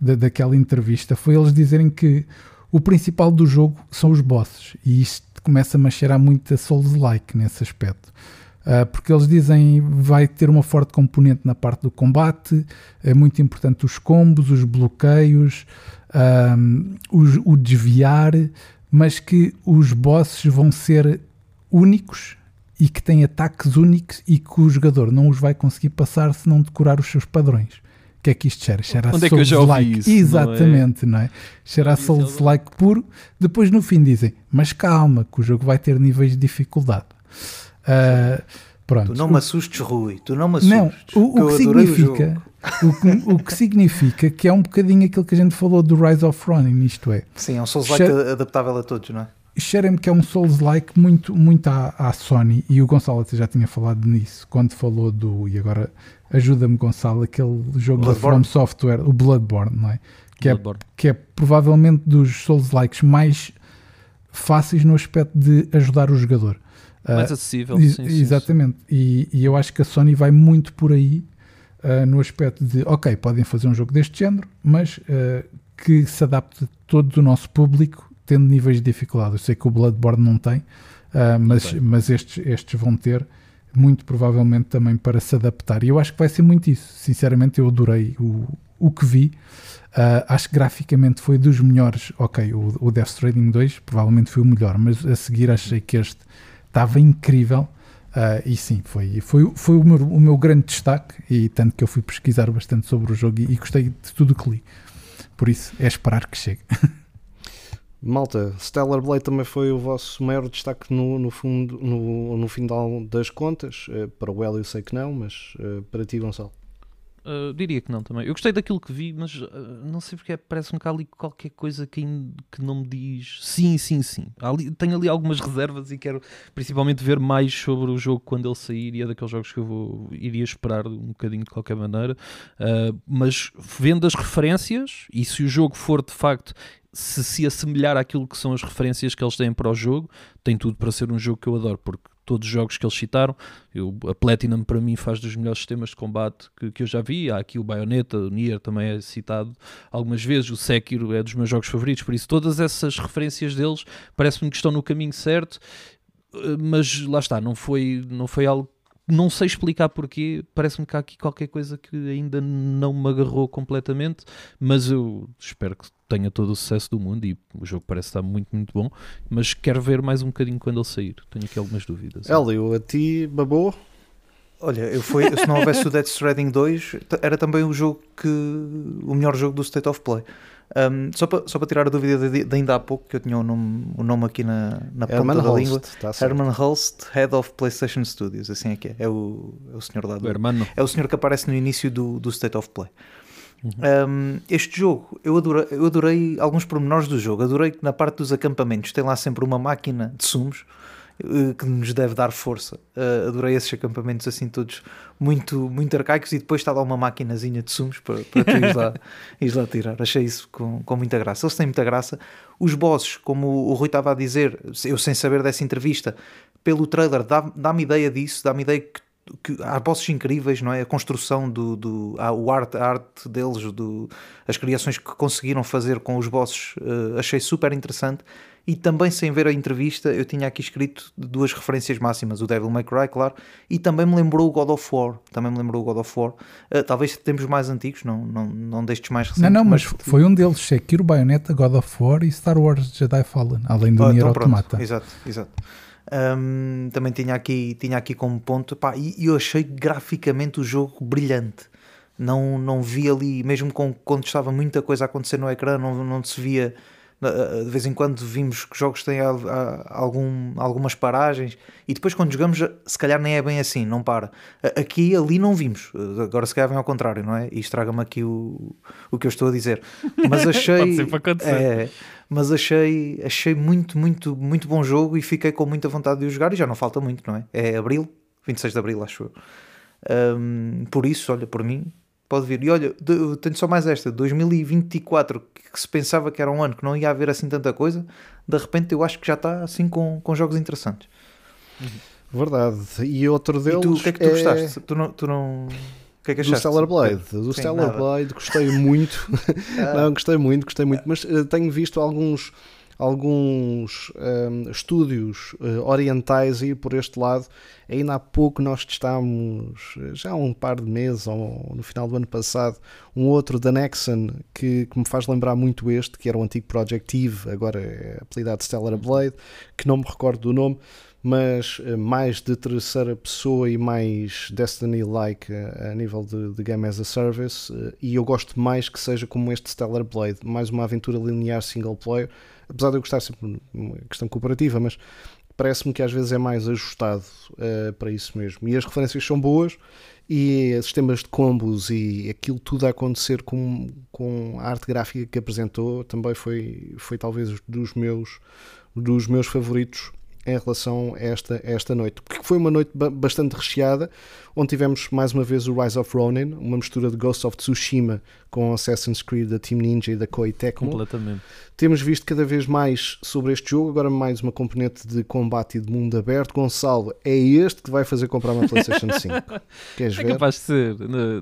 de- daquela entrevista foi eles dizerem que o principal do jogo são os bosses e isto começa a cheirar muito a Souls-like nesse aspecto. Ah, porque eles dizem vai ter uma forte componente na parte do combate, é muito importante os combos, os bloqueios, ahm, os- o desviar, mas que os bosses vão ser únicos e que têm ataques únicos e que o jogador não os vai conseguir passar se não decorar os seus padrões. O que é que isto cheira? Cheira a é que eu já ouvi Souls-like. isso, não é? Exatamente, não é? Cheira a isso algum Souls-like puro. Depois no fim dizem, mas calma, que o jogo vai ter níveis de dificuldade. Ah, pronto. Tu não me assustes, Rui. Tu não me Não, assustes. o, que o eu que o significa, jogo. o, que, o que significa que é um bocadinho aquilo que a gente falou do Rise of Ronin, isto é, Sim, é um Souls-like adaptável a todos, não é? cheira-me que é um Souls-like muito, muito à, à Sony, e o Gonçalo até já tinha falado nisso, quando falou do, e agora ajuda-me Gonçalo, aquele jogo da Bloodborne. From Software, o Bloodborne, não é? Que é, que é provavelmente dos Souls-likes mais fáceis no aspecto de ajudar o jogador. Mais Ah, acessível. Sim, sim, sim. exatamente. E, e eu acho que a Sony vai muito por aí ah, no aspecto de, ok, podem fazer um jogo deste género, mas ah, que se adapte a todo o nosso público, tendo níveis de dificuldade. Eu sei que o Bloodborne não tem, mas, tem. mas estes, estes vão ter, muito provavelmente também para se adaptar. E eu acho que vai ser muito isso. Sinceramente, eu adorei o, o que vi. Ah, acho que graficamente foi dos melhores. Ok, o, o Death Stranding 2 provavelmente foi o melhor, mas a seguir achei que este estava incrível. Ah, e sim, foi, foi, foi o, meu, o meu grande destaque. E tanto que eu fui pesquisar bastante sobre o jogo e, e gostei de tudo o que li. Por isso, é esperar que chegue. Malta, Stellar Blade também foi o vosso maior destaque no, no, fundo, no, no final das contas. Eh, Para o Hélio sei que não, mas eh, para ti, Gonçalo. Uh, diria que não também. Eu gostei daquilo que vi, mas uh, não sei porque parece-me que há ali qualquer coisa que, que não me diz sim, sim, sim. Ali- tenho ali algumas reservas e quero principalmente ver mais sobre o jogo quando ele sair e é daqueles jogos que eu vou, iria esperar um bocadinho de qualquer maneira. Uh, mas vendo as referências e se o jogo for de facto se se assemelhar àquilo que são as referências que eles têm para o jogo, tem tudo para ser um jogo que eu adoro, porque todos os jogos que eles citaram, eu, a Platinum para mim faz dos melhores sistemas de combate que, que eu já vi. Há aqui o Bayonetta, o Nier também é citado algumas vezes, o Sekiro é dos meus jogos favoritos, por isso todas essas referências deles parece-me que estão no caminho certo, eh, mas lá está, não foi, não foi algo. Não sei explicar porquê, parece-me que há aqui qualquer coisa que ainda não me agarrou completamente, mas eu espero que tenha todo o sucesso do mundo e o jogo parece estar muito, muito bom. Mas quero ver mais um bocadinho quando ele sair. Tenho aqui algumas dúvidas. Hélio, a ti, babou? Olha, eu fui, se não houvesse o Death Stranding 2, era também o jogo que. o melhor jogo do State of Play. Um, só para só tirar a dúvida de, de, ainda há pouco, que eu tinha o nome, o nome aqui na, na ponta da Holst, língua. Tá Herman Holst, Head of PlayStation Studios, assim é que é. É o, é o senhor lá do, o É o senhor que aparece no início do, do State of Play. Uhum. Um, este jogo, eu adorei, eu adorei alguns pormenores do jogo. Adorei que na parte dos acampamentos tem lá sempre uma máquina de sumos que nos deve dar força. Uh, adorei esses acampamentos assim todos muito, muito arcaicos e depois está lá uma maquinazinha de sumos para, para tu ires lá, ires lá tirar. Achei isso com, com muita graça. Eles têm muita graça. Os bosses, como o Rui estava a dizer, eu sem saber dessa entrevista, pelo trailer dá-me dá ideia disso, dá-me ideia que que há bosses incríveis, não é? A construção do, do a, o arte, a arte deles, do, as criações que conseguiram fazer com os bosses, uh, achei super interessante. E também, sem ver a entrevista, eu tinha aqui escrito duas referências máximas: o Devil May Cry, claro, e também me lembrou o God of War. Também me lembrou o God of War. Uh, talvez tempos mais antigos, não, não, não destes mais recentes. Não, não, mas, mas foi um deles: Sekiro, Bayonetta, God of War e Star Wars Jedi Fallen, além do oh, Nier então Automata. Exato, exato. Um, também tinha aqui, tinha aqui como ponto, pá, e eu achei graficamente o jogo brilhante. Não, não vi ali, mesmo com, quando estava muita coisa a acontecer no ecrã, não, não se via de vez em quando vimos que jogos têm algum, algumas paragens e depois quando jogamos se calhar nem é bem assim, não para. Aqui ali não vimos, agora se calhar vem ao contrário não é? e estraga-me aqui o, o que eu estou a dizer. Mas achei é, mas achei achei muito, muito, muito bom jogo e fiquei com muita vontade de o jogar e já não falta muito, não é? É abril, 26 de abril acho eu. Um, por isso, olha, por mim pode vir. E olha, tenho só mais esta: 2024, que se pensava que era um ano que não ia haver assim tanta coisa, de repente eu acho que já está assim com, com jogos interessantes. Verdade. E outro deles. E tu, o que é que tu é... gostaste? Tu não. Tu não... O que é que do Stellar Blade, do Sim, Stellar nada. Blade gostei muito, não, gostei muito, gostei muito, mas uh, tenho visto alguns alguns um, estúdios uh, orientais ir por este lado. Ainda há pouco nós testámos, já há um par de meses, ou no final do ano passado, um outro da Nexon que, que me faz lembrar muito este, que era o antigo Project Eve, agora é apelidado Stellar Blade, que não me recordo do nome, mas uh, mais de terceira pessoa e mais Destiny-like uh, a nível de, de, Game as a Service. E eu gosto mais que seja como este Stellar Blade, mais uma aventura linear single player apesar de eu gostar sempre de uma questão cooperativa, mas parece-me que às vezes é mais ajustado uh, para isso mesmo. E as referências são boas e sistemas de combos e aquilo tudo a acontecer com, com a arte gráfica que apresentou também foi, foi talvez dos meus, dos meus favoritos em relação a esta, a esta noite, porque foi uma noite bastante recheada, onde tivemos mais uma vez o Rise of Ronin, uma mistura de Ghost of Tsushima com Assassin's Creed da Team Ninja e da Koei Tecmo. Completamente. Temos visto cada vez mais sobre este jogo, agora mais uma componente de combate e de mundo aberto. Gonçalo, é este que vai fazer comprar uma PlayStation 5. Queres é ver? É capaz de ser.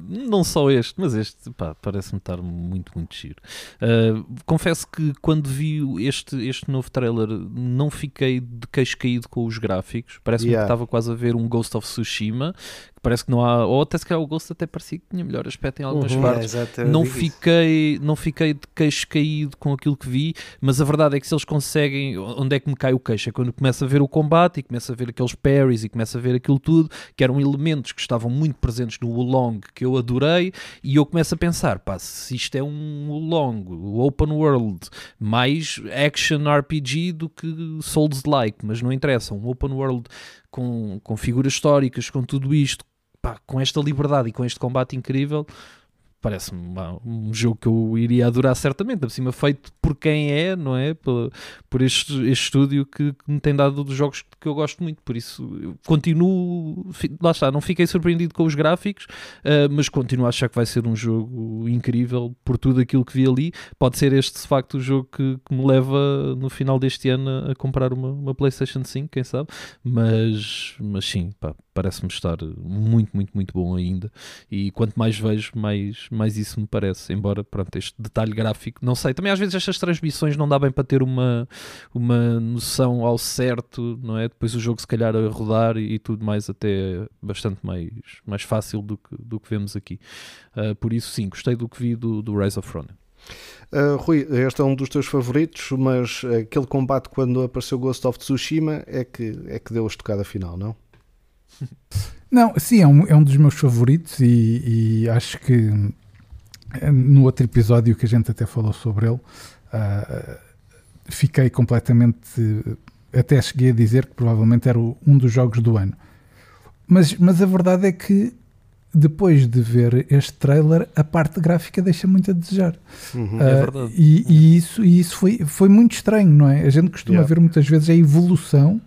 Não só este, mas este parece-me estar muito, muito giro. Uh, confesso que quando vi este, este novo trailer não fiquei de queixo caído com os gráficos. Parece-me yeah. que estava quase a ver um Ghost of Tsushima, parece que não há, ou até se calhar o Ghost até parecia que tinha melhor aspecto em algumas uhum, partes. É, não, fiquei, não fiquei de queixo caído com aquilo que vi, mas a verdade é que se eles conseguem, onde é que me cai o queixo? É quando começa a ver o combate e começa a ver aqueles parries e começa a ver aquilo tudo, que eram elementos que estavam muito presentes no Long que eu adorei, e eu começo a pensar, pá, se isto é um Long, open world, mais action RPG do que Souls-like, mas não interessa, um open world com, com figuras históricas, com tudo isto, pá, com esta liberdade e com este combate incrível, parece-me um jogo que eu iria adorar certamente, por cima feito por quem é, não é? Por, por este, este estúdio que, que, me tem dado dos jogos que eu gosto muito, por isso continuo, lá está, não fiquei surpreendido com os gráficos, uh, mas continuo a achar que vai ser um jogo incrível por tudo aquilo que vi ali. Pode ser este de facto o jogo que, que me leva no final deste ano a comprar uma, uma PlayStation 5, quem sabe, mas, mas sim, parece-me estar muito, muito, muito bom ainda. E quanto mais vejo, mais mais isso me parece. Embora, pronto, este detalhe gráfico, não sei. Também às vezes estas transmissões não dá bem para ter uma, uma noção ao certo, não é? Depois o jogo se calhar a rodar e, e tudo mais até bastante mais, mais fácil do que, do que vemos aqui. Uh, por isso, sim, gostei do que vi do, do Rise of Ronin. Uh, Rui, este é um dos teus favoritos, mas aquele combate quando apareceu Ghost of Tsushima é que, é que deu a estocada final, não? Não, sim, é um, é um dos meus favoritos e, e acho que eh, no outro episódio que a gente até falou sobre ele, uh, fiquei completamente. Até cheguei a dizer que provavelmente era o, um dos jogos do ano. Mas, mas a verdade é que depois de ver este trailer, a parte gráfica deixa muito a desejar. Uhum, uh, é verdade. E, e, isso, e isso foi, foi muito estranho, não é? A gente costuma Yeah. ver muitas vezes a evolução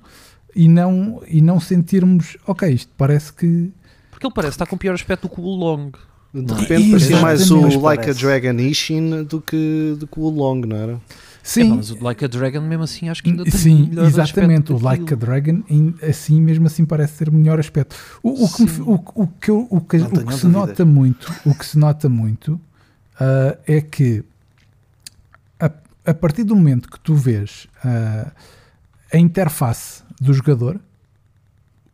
e não, e não sentirmos, ok, isto parece que. Porque ele parece estar com pior aspecto do que o Long. De é? repente parecia mais o. Like a Parece. Dragon Ishin do que, do que o Long, não era? É, Sim, mas o Like a Dragon mesmo assim acho que ainda tem Sim, melhor exatamente. O Like a. Dragon, assim mesmo assim parece ter melhor aspecto. O, o que, me o, o que, eu- o que, Não o tenho que se dúvidas. nota muito, o que se nota muito ah, é que a, a partir do momento que tu vês ah, a interface do jogador,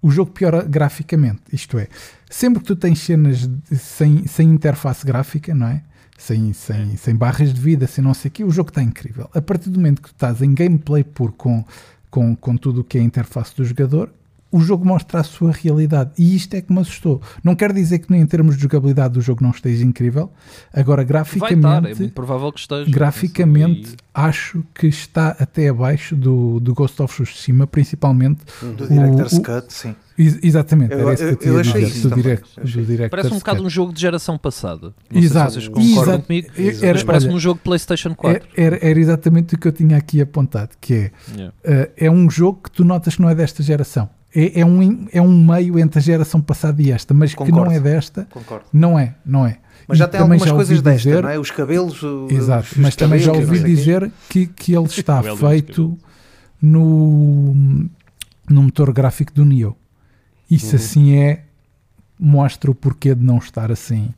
o jogo piora graficamente. Isto é, sempre que tu tens cenas de- sem, sem interface gráfica, não é? Sem, sem, sem barras de vida, sem não sei o quê, o jogo está incrível. A partir do momento que tu estás em gameplay puro com, com, com tudo o que é a interface do jogador, o jogo mostra a sua realidade. E isto é que me assustou. Não quer dizer que nem em termos de jogabilidade o jogo não esteja incrível. Agora, Vai graficamente estar, é muito provável que esteja. graficamente E- acho que está até abaixo do, do Ghost of Tsushima, principalmente. Do O- Director's o- Cut, sim. Ex- exatamente, Eu- era isso que eu, eu- tinha eu a achei dizer, isso do, direct, achei. do Parece um bocado um jogo de geração passada. Não Exato, sei se vocês concordam exato. comigo. Era- Mas parece olha, um jogo de PlayStation 4. Era, era exatamente o que eu tinha aqui apontado, que é, Yeah. uh, é um jogo que tu notas que não é desta geração. É, é um, é um meio entre a geração passada e esta, mas que Concordo. não é desta, Concordo. não é, não é. Mas E já tem também algumas já coisas desta, dizer- não é? Os cabelos. o- Exato, os mas também já cabelos, ouvi dizer que, que ele está feito no, no motor gráfico do Neo. Isso assim é, mostra o porquê de não estar assim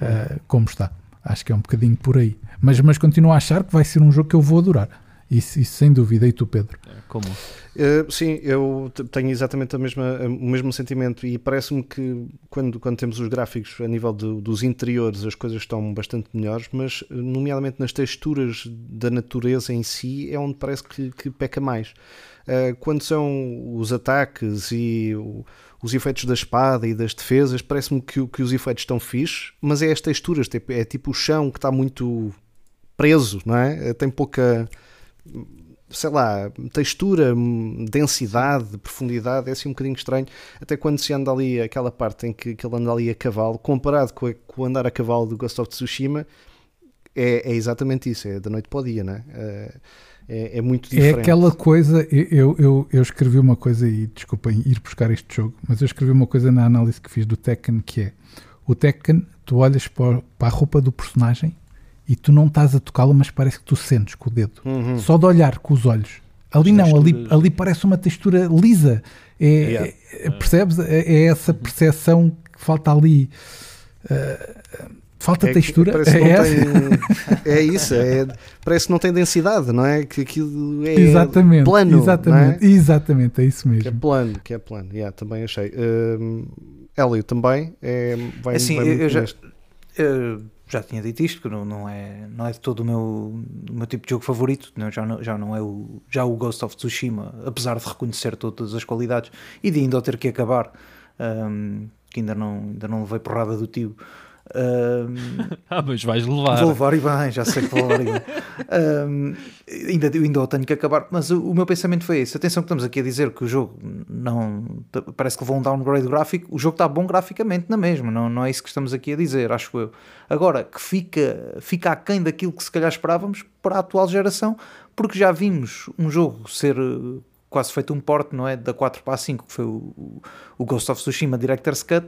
uh, como está. Acho que é um bocadinho por aí. Mas, mas continuo a achar que vai ser um jogo que eu vou adorar. Isso, isso sem dúvida. E tu, Pedro? É, Como? Uh, sim, eu tenho exatamente a mesma, a- o mesmo sentimento e parece-me que quando, quando temos os gráficos a nível do- dos interiores as coisas estão bastante melhores, mas uh, nomeadamente nas texturas da natureza em si é onde parece que, que peca mais. Uh, quando são os ataques e o- os efeitos da espada e das defesas, parece-me que, que os efeitos estão fixes, mas é as texturas, tipo- é tipo o chão que está muito preso, não é? Tem pouca sei lá, textura, densidade, profundidade, é assim um bocadinho estranho. Até quando se anda ali, aquela parte em que, que ele anda ali a cavalo, comparado com, a- com o andar a cavalo do Ghost of Tsushima, é, é exatamente isso, é da noite para o dia, né? É, é, é muito diferente. É aquela coisa. Eu, eu, eu escrevi uma coisa, e desculpem ir buscar este jogo, mas eu escrevi uma coisa na análise que fiz do Tekken que é o Tekken, tu olhas para, para a roupa do personagem e tu não estás a tocá-lo, mas parece que tu sentes com o dedo. Uhum. Só de olhar com os olhos. Ali não, ali, ali parece uma textura lisa. É, Yeah. é- percebes? É, é essa percepção que falta ali. Uh, falta É textura. parece que É, tem- é isso, é, parece que não tem densidade, não é? Que aquilo é exatamente. plano, exatamente, não é? exatamente, é isso Que é mesmo. plano, que é plano, yeah, também achei. Hum, Hélio também é, vai, Assim, vai eu- eu já-. Eu já tinha dito isto, que não, não, é, não é de todo o meu, o meu tipo de jogo favorito, não, já, não, já não é o, já o Ghost of Tsushima, apesar de reconhecer todas as qualidades e de ainda ter que acabar, hum, que ainda não, ainda não levei porrada do tio. Hum, Ah, mas vais levar. Vou levar e bem, já sei que vou levar e bem. Um, ainda, ainda o tenho que acabar, mas o, o meu pensamento foi esse. Atenção que estamos aqui a dizer que o jogo não parece que levou um downgrade gráfico. O jogo está bom graficamente na mesma, não, não é isso que estamos aqui a dizer, acho eu. Agora, que fica, fica aquém daquilo que se calhar esperávamos para a atual geração, porque já vimos um jogo ser eh, quase feito um porte, não é? Da 4 para a 5, que foi o, o Ghost of Tsushima Director's Cut,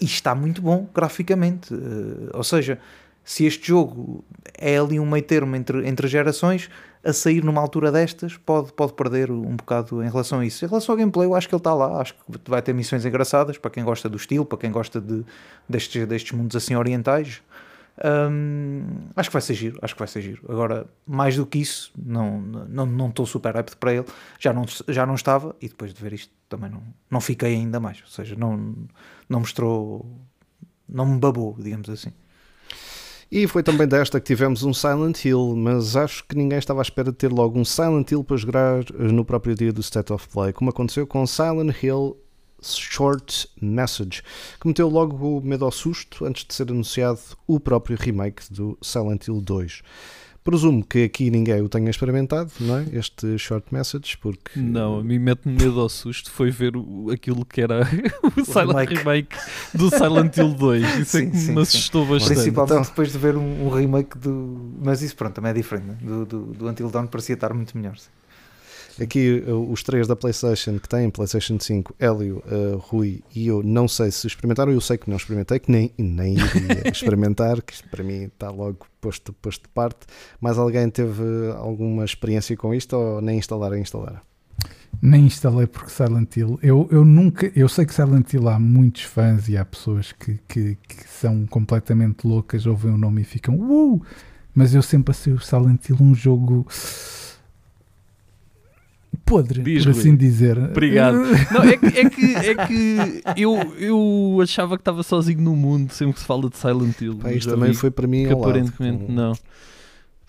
e está muito bom graficamente. Eh, ou seja, se este jogo é ali um meio termo entre, entre gerações, a sair numa altura destas pode, pode perder um bocado em relação a isso. Em relação ao gameplay, eu acho que ele está lá, acho que vai ter missões engraçadas para quem gosta do estilo, para quem gosta de, destes, destes mundos assim orientais. Hum, acho que vai ser giro, acho que vai ser giro. Agora, mais do que isso, não não não estou super hyped para ele. Já não, já não estava e depois de ver isto também não, não fiquei ainda mais. Ou seja, não, não mostrou, não me babou, digamos assim. E foi também desta que tivemos um Silent Hill, mas acho que ninguém estava à espera de ter logo um Silent Hill para jogar no próprio dia do State of Play, como aconteceu com Silent Hill Short Message, que meteu logo medo ao susto antes de ser anunciado o próprio remake do Silent Hill 2. Presumo que aqui ninguém o tenha experimentado, não é? Este short message, porque. Não, a mim mete-me medo ao susto foi ver o, aquilo que era o, Silent remake. remake. do Silent Hill 2. Isso sim, é que sim, me assustou sim. bastante. Principalmente então... depois de ver um, um, remake do. Mas isso, pronto, também é diferente. Né? Do, do, do Until Dawn parecia estar muito melhor. Sim. Aqui uh, os três da PlayStation que têm PlayStation 5, Hélio, uh, Rui e eu, não sei se experimentaram. Eu sei que não experimentei, que nem, nem iria experimentar, que isto para mim está logo posto, posto de parte. Mas alguém teve alguma experiência com isto ou nem instalar a instalar? Nem instalei porque Silent Hill. Eu, eu nunca. Eu sei que Silent Hill há muitos fãs e há pessoas que, que, que são completamente loucas, ouvem o nome e ficam. Uh! Mas eu sempre achei o Silent Hill um jogo podre, Diz, por assim dizer. Obrigado. Não, é, que, é que, é que eu, eu achava que estava sozinho no mundo sempre que se fala de Silent Hill. Pá, isto também foi para mim que aparentemente lado, não.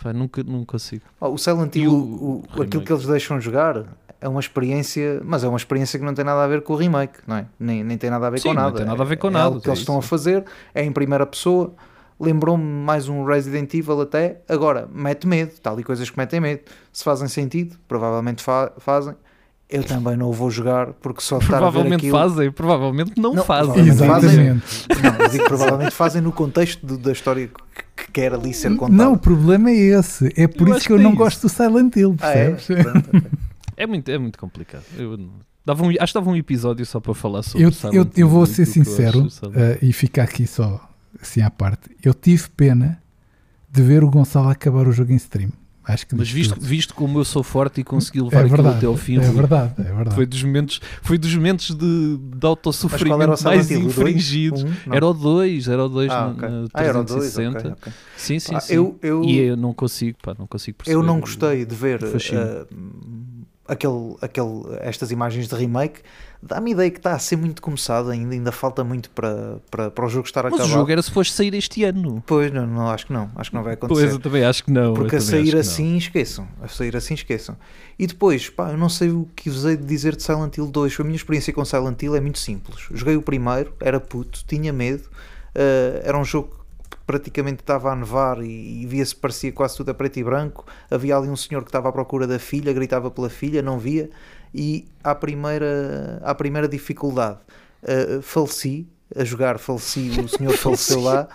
Pá, nunca, não consigo. Oh, o Silent Hill, o, o, aquilo que eles deixam jogar é uma experiência, mas é uma experiência que não tem nada a ver com o remake, não é? Nem, nem tem nada a ver Sim, com nada. Não tem nada a ver com é, nada. É o que eles estão a fazer, é em primeira pessoa lembrou-me mais um Resident Evil até. Agora, mete medo, tal e coisas que metem medo. Se fazem sentido, provavelmente fa fazem. Eu também não o vou jogar porque só estar Provavelmente aquilo... fazem, provavelmente não, não fazem. Provavelmente Exatamente. Fazem, não, digo provavelmente fazem no contexto de, da história que, que quer ali ser contada. Não, o problema é esse. É por eu isso que eu não isso. gosto do Silent Hill, percebes? Ah, é? é? muito, é muito complicado. Eu, dava um, acho que dava um episódio só para falar sobre eu, Silent eu, Hill. Eu vou ser sincero uh, e ficar aqui só assim à parte, eu tive pena de ver o Gonçalo acabar o jogo em stream. Acho que Mas visto, visto como eu sou forte e consegui levar é verdade, até ao fim, é verdade, é verdade. Foi dos momentos, foi dos momentos de, de autossofrimento mais infringidos. Um, era o 2, era o 2 ah, na, okay. na 360. Ah, era o 2, okay, okay. Sim, sim, ah, sim. Eu, eu, e eu não consigo, pá, não consigo perceber. Eu não gostei de ver uh, aquele, aquele, estas imagens de remake dá-me ideia que está a ser muito começado ainda, ainda falta muito para, para, para o jogo estar a Mas o jogo era suposto sair este ano. Pois, não, não, acho que não, acho que não vai acontecer. Pois, eu também acho que não. Porque a sair assim, esqueçam. A sair assim, esqueçam. E depois, pá, eu não sei o que usei de dizer de Silent Hill 2. A minha experiência com Silent Hill é muito simples. Joguei o primeiro, era puto, tinha medo, uh, era um jogo praticamente estava a nevar e, e via-se parecia quase tudo a preto e branco. Havia ali um senhor que estava à procura da filha, gritava pela filha, não via. E à primeira, à primeira dificuldade uh, faleci a jogar, faleci, o senhor faleceu lá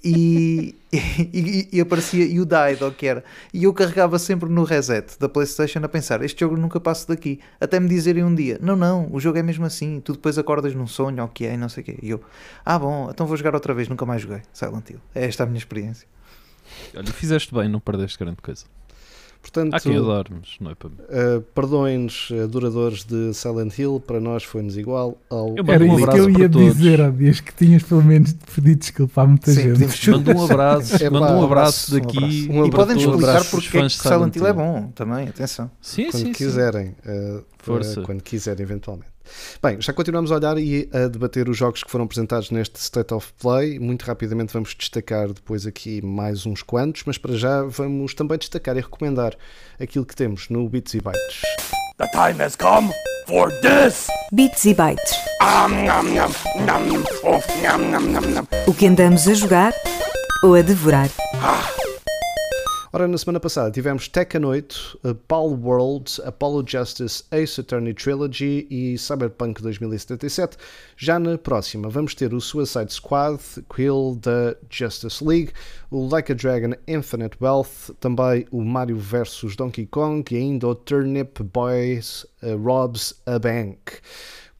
e, e, e, aparecia You Died, ou que era. E eu carregava sempre no reset da Playstation a pensar, este jogo nunca passa daqui. Até me dizerem um dia, não, não, o jogo é mesmo assim, tu depois acordas num sonho, ou que é, e não sei o quê. E eu, ah bom, então vou jogar outra vez, nunca mais joguei Silent Hill. É esta a minha experiência. Olha, fizeste bem, não perdeste grande coisa. Portanto, Há quem adore, mas não é para mim. Uh, Perdoem-nos, adoradores de Silent Hill, para nós foi-nos igual ao. Eu Era um isso que eu ia dizer há dias que tinhas pelo menos pedido desculpa a muita Sim, gente. Manda um abraço, é, manda um abraço daqui. Um abraço, e podem explicar porque é que Silent Hill é bom também, atenção. Sim, quando sim, quiserem, uh, Força. quando quiserem, eventualmente. Bem, já continuamos a olhar e a debater os jogos que foram apresentados neste State of Play. Muito rapidamente vamos destacar depois aqui mais uns quantos, mas para já vamos também destacar e recomendar aquilo que temos no Bits e Bytes. The time has come for this! Bits e Bytes. O que andamos a jogar ou a devorar. Ah. Ora, na semana passada tivemos Tekken 8, Pal World, Apollo Justice, Ace Attorney Trilogy e Cyberpunk 2077. Já na próxima vamos ter o Suicide Squad, Quill da Justice League, o Like a Dragon Infinite Wealth, também o Mario vs Donkey Kong e ainda o Turnip Boys uh, Robs a Bank.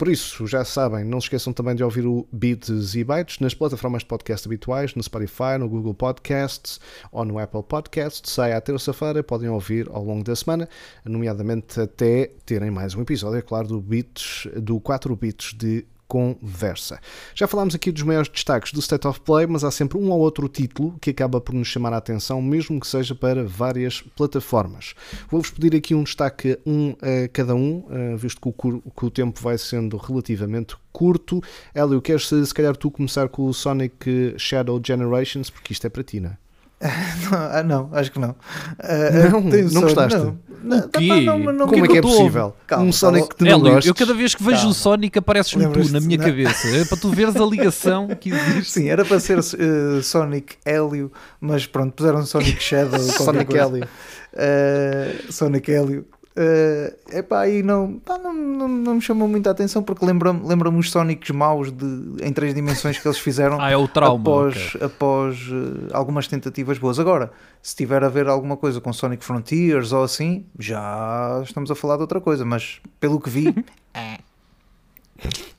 Por isso, já sabem, não se esqueçam também de ouvir o Beats e Bytes nas plataformas de podcast habituais, no Spotify, no Google Podcasts ou no Apple Podcasts. Sai à terça-feira, podem ouvir ao longo da semana, nomeadamente até terem mais um episódio, é claro, do Beats, do 4 Bits de conversa. Já falámos aqui dos maiores destaques do State of Play, mas há sempre um ou outro título que acaba por nos chamar a atenção, mesmo que seja para várias plataformas. Vou-vos pedir aqui um destaque um a cada um, eh, visto que o, que o tempo vai sendo relativamente curto. Hélio, queres se calhar tu começar com o Sonic Shadow Generations, porque isto é para ti, não é? não, ah, não, acho que não. Uh, não, não Sonic, gostaste? Não, não, quê? não, não, Como é que é possível? Calma, um Sonic que tu não gostes? eu cada vez que vejo Calma. o Sonic apareces-me tu Lembras-te- na minha não. cabeça. É para tu veres a ligação que existe. Sim, era para ser eh, Sonic Hélio, mas pronto, puseram Sonic Shadow. qualquer Sonic coisa. Hélio. Eh, Sonic Hélio. É epá, aí não, pá, não, não, não me chamou muita atenção porque lembra-me lembra os Sonics maus de, em três dimensões que eles fizeram Ah, é o trauma. após, ok. após eh, algumas tentativas boas. Agora, se tiver a ver alguma coisa com Sonic Frontiers ou assim, já estamos a falar de outra coisa, mas pelo que vi,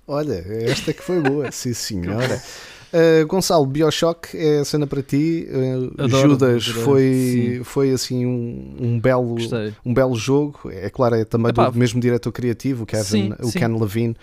Olha, esta que foi boa, sim senhora. Uh, Gonçalo, Bioshock é a cena para ti. Uh, Adoro, Judas adorei, foi, sim. foi assim um, um belo, Gostei. um belo jogo. É claro, é também Epá, do mesmo diretor criativo, o Kevin, sim, o sim. Ken Levine.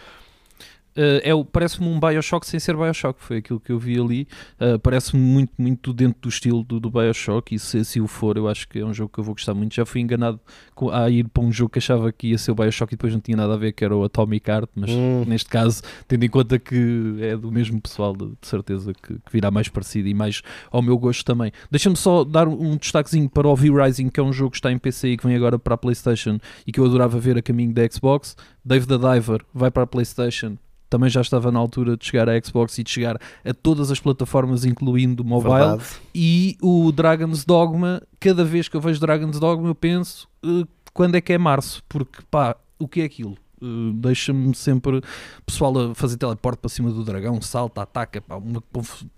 Uh, é, o- parece-me um Bioshock sem ser Bioshock, foi aquilo que eu vi ali. Uh, parece-me muito, muito dentro do estilo do, do Bioshock, e se assim o for, eu acho que é um jogo que eu vou gostar muito. Já fui enganado com- a ir para um jogo que achava que ia ser o Bioshock e depois não tinha nada a ver, que era o Atomic Heart, mas Hum. neste caso, tendo em conta que é do mesmo pessoal, de, de certeza que, que virá mais parecido e mais ao meu gosto também. Deixa-me só dar um destaquezinho para o V-Rising, que é um jogo que está em PC e que vem agora para a PlayStation e que eu adorava ver a caminho da Xbox. Dave the Diver vai para a PlayStation. Também já estava na altura de chegar à Xbox e de chegar a todas as plataformas, incluindo o mobile. Verdade. E o Dragon's Dogma, cada vez que eu vejo Dragon's Dogma, eu penso eh, quando é que é março, porque pá, o que é aquilo? Eh, Deixa-me sempre pessoal a fazer teleporte para cima do dragão, salta, ataca.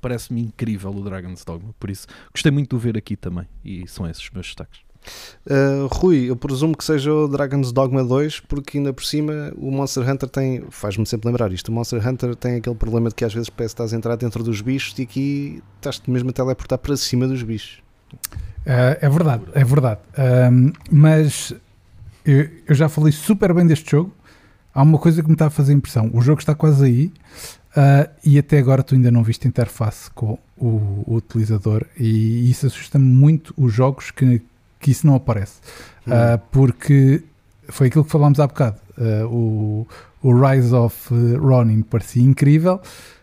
Parece-me incrível o Dragon's Dogma. Por isso, gostei muito de o ver aqui também. E são esses os meus destaques. Uh, Rui, eu presumo que seja o Dragon's Dogma 2, porque ainda por cima o Monster Hunter tem, faz-me sempre lembrar isto, o Monster Hunter tem aquele problema de que às vezes parece que estás a entrar dentro dos bichos e aqui estás-te mesmo a teleportar para cima dos bichos. Ah, é verdade, é verdade. Mas eu, eu já falei super bem deste jogo. Há uma coisa que me está a fazer impressão. O jogo está quase aí ah, e até agora tu ainda não viste interface com o, o utilizador e isso assusta-me muito os jogos que, que isso não aparece. Ah, porque foi aquilo que falámos há bocado. Ah, o, o Rise of eh, Ronin parecia incrível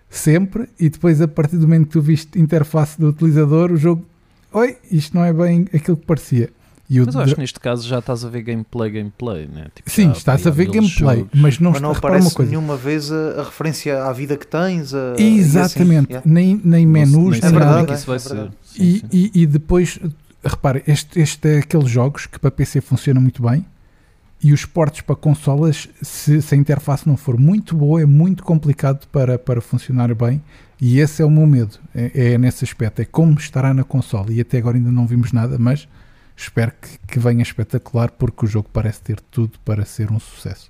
sempre e depois a partir do momento que tu viste interface do utilizador o jogo oi, isto não é bem aquilo que parecia. E Mas eu acho que neste caso já estás a ver gameplay, gameplay, né? Tipo, Sim, já, estás a ver gameplay, jogos. mas não, mas não aparece coisa. nenhuma vez a, a referência à vida que tens. a- assim, Exatamente, yeah. nem, nem menus, é nada. como verdade, que isso vai é ser. verdade. Sim, E, e, e depois, repare, este, este é aqueles jogos que para PC funciona muito bem e os portos para consolas, se, se a interface não for muito boa, é muito complicado para, para funcionar bem. E esse é o meu medo, é, é nesse aspecto, é como estará na consola. E até agora ainda não vimos nada, mas espero que, que venha espetacular porque o jogo parece ter tudo para ser um sucesso.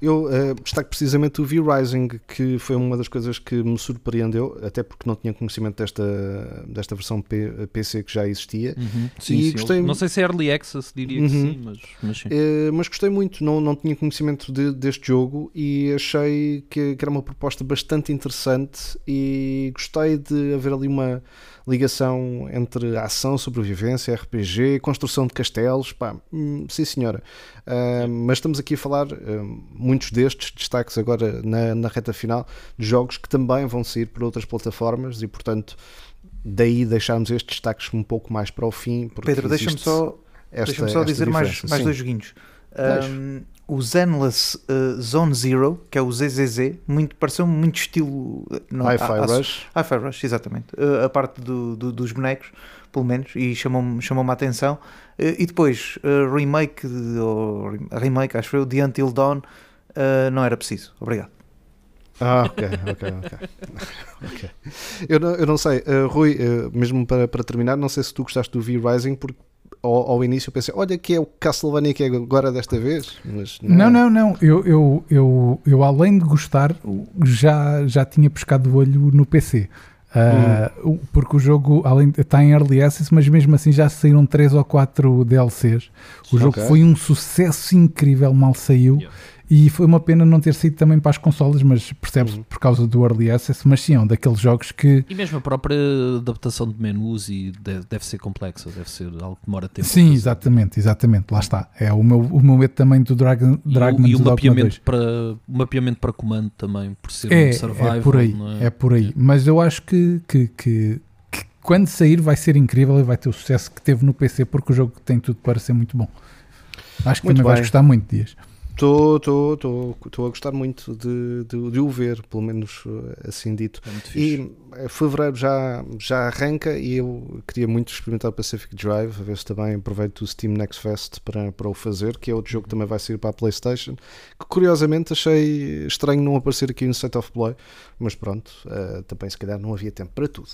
Eu uh, destaco precisamente o V-Rising, que foi uma das coisas que me surpreendeu, até porque não tinha conhecimento desta, desta versão P- PC que já existia. Uhum. Sim, E sim. gostei- Não sei se é Early Access, diria que Uhum. sim, mas, mas sim. Eh, mas gostei muito, não, não tinha conhecimento de- deste jogo e achei que, que era uma proposta bastante interessante e gostei de haver ali uma ligação entre ação, sobrevivência, RPG, construção de castelos, pá, hum, sim senhora. Ah, mas estamos aqui a falar, hum, muitos destes destaques agora na, na reta final, de jogos que também vão sair por outras plataformas e portanto daí deixarmos estes destaques um pouco mais para o fim. Pedro, deixa-me só, esta- deixa só dizer mais, mais Sim. dois joguinhos. Um, o Zenless uh, Zone Zero, que é o ZZZ, muito, pareceu muito estilo. uh, Não, Hi-Fi a- a- Rush. Hi-Fi Rush, exatamente. Uh, a parte do, do- dos bonecos, pelo menos, e chamou-me chamou a atenção. Uh, e depois, remake, de- ou remake, acho eu, de Until Dawn, não era preciso. Obrigado. Ah, ok, ok, ok. Ok. Eu, não, eu não sei, Rui, mesmo para, para terminar, não sei se tu gostaste do V-Rising, porque ao, ao início eu pensei, olha que é o Castlevania que é agora desta vez. Mas Não, é. não, não. Eu, eu, eu, eu além de gostar, já, já tinha pescado o olho no PC. Ah, o- Porque o jogo além de- está em early access, mas mesmo assim já saíram 3 ou 4 DLCs. O jogo Ok. foi um sucesso incrível, mal saiu. Yeah. E foi uma pena não ter saído também para as consolas, mas percebes Uhum. por causa do early access. Mas sim, é um daqueles jogos que E mesmo a própria adaptação de menus e de- deve ser complexa, deve ser algo que demora tempo. Sim, exatamente, exatamente, lá está. É o meu, o meu medo também do Dragon, E, o- Dragon's e o Dogma 2. mapeamento para, o mapeamento para comando também, por ser É, um survival. é por aí, não é? por aí. É. Mas eu acho que, que, que, que quando sair vai ser incrível e vai ter o sucesso que teve no PC porque o jogo tem tudo para ser muito bom. Acho que Muito também vais bem. gostar muito, Dias. Estou a gostar muito de, de, de o ver, pelo menos eh, assim dito. É. E eh, fevereiro já, já arranca e eu queria muito experimentar o Pacific Drive, a ver se também aproveito o Steam Next Fest para, para o fazer, que é outro jogo que também vai sair para a Playstation, que curiosamente achei estranho não aparecer aqui no State of Play, mas pronto, eh, também se calhar não havia tempo para tudo.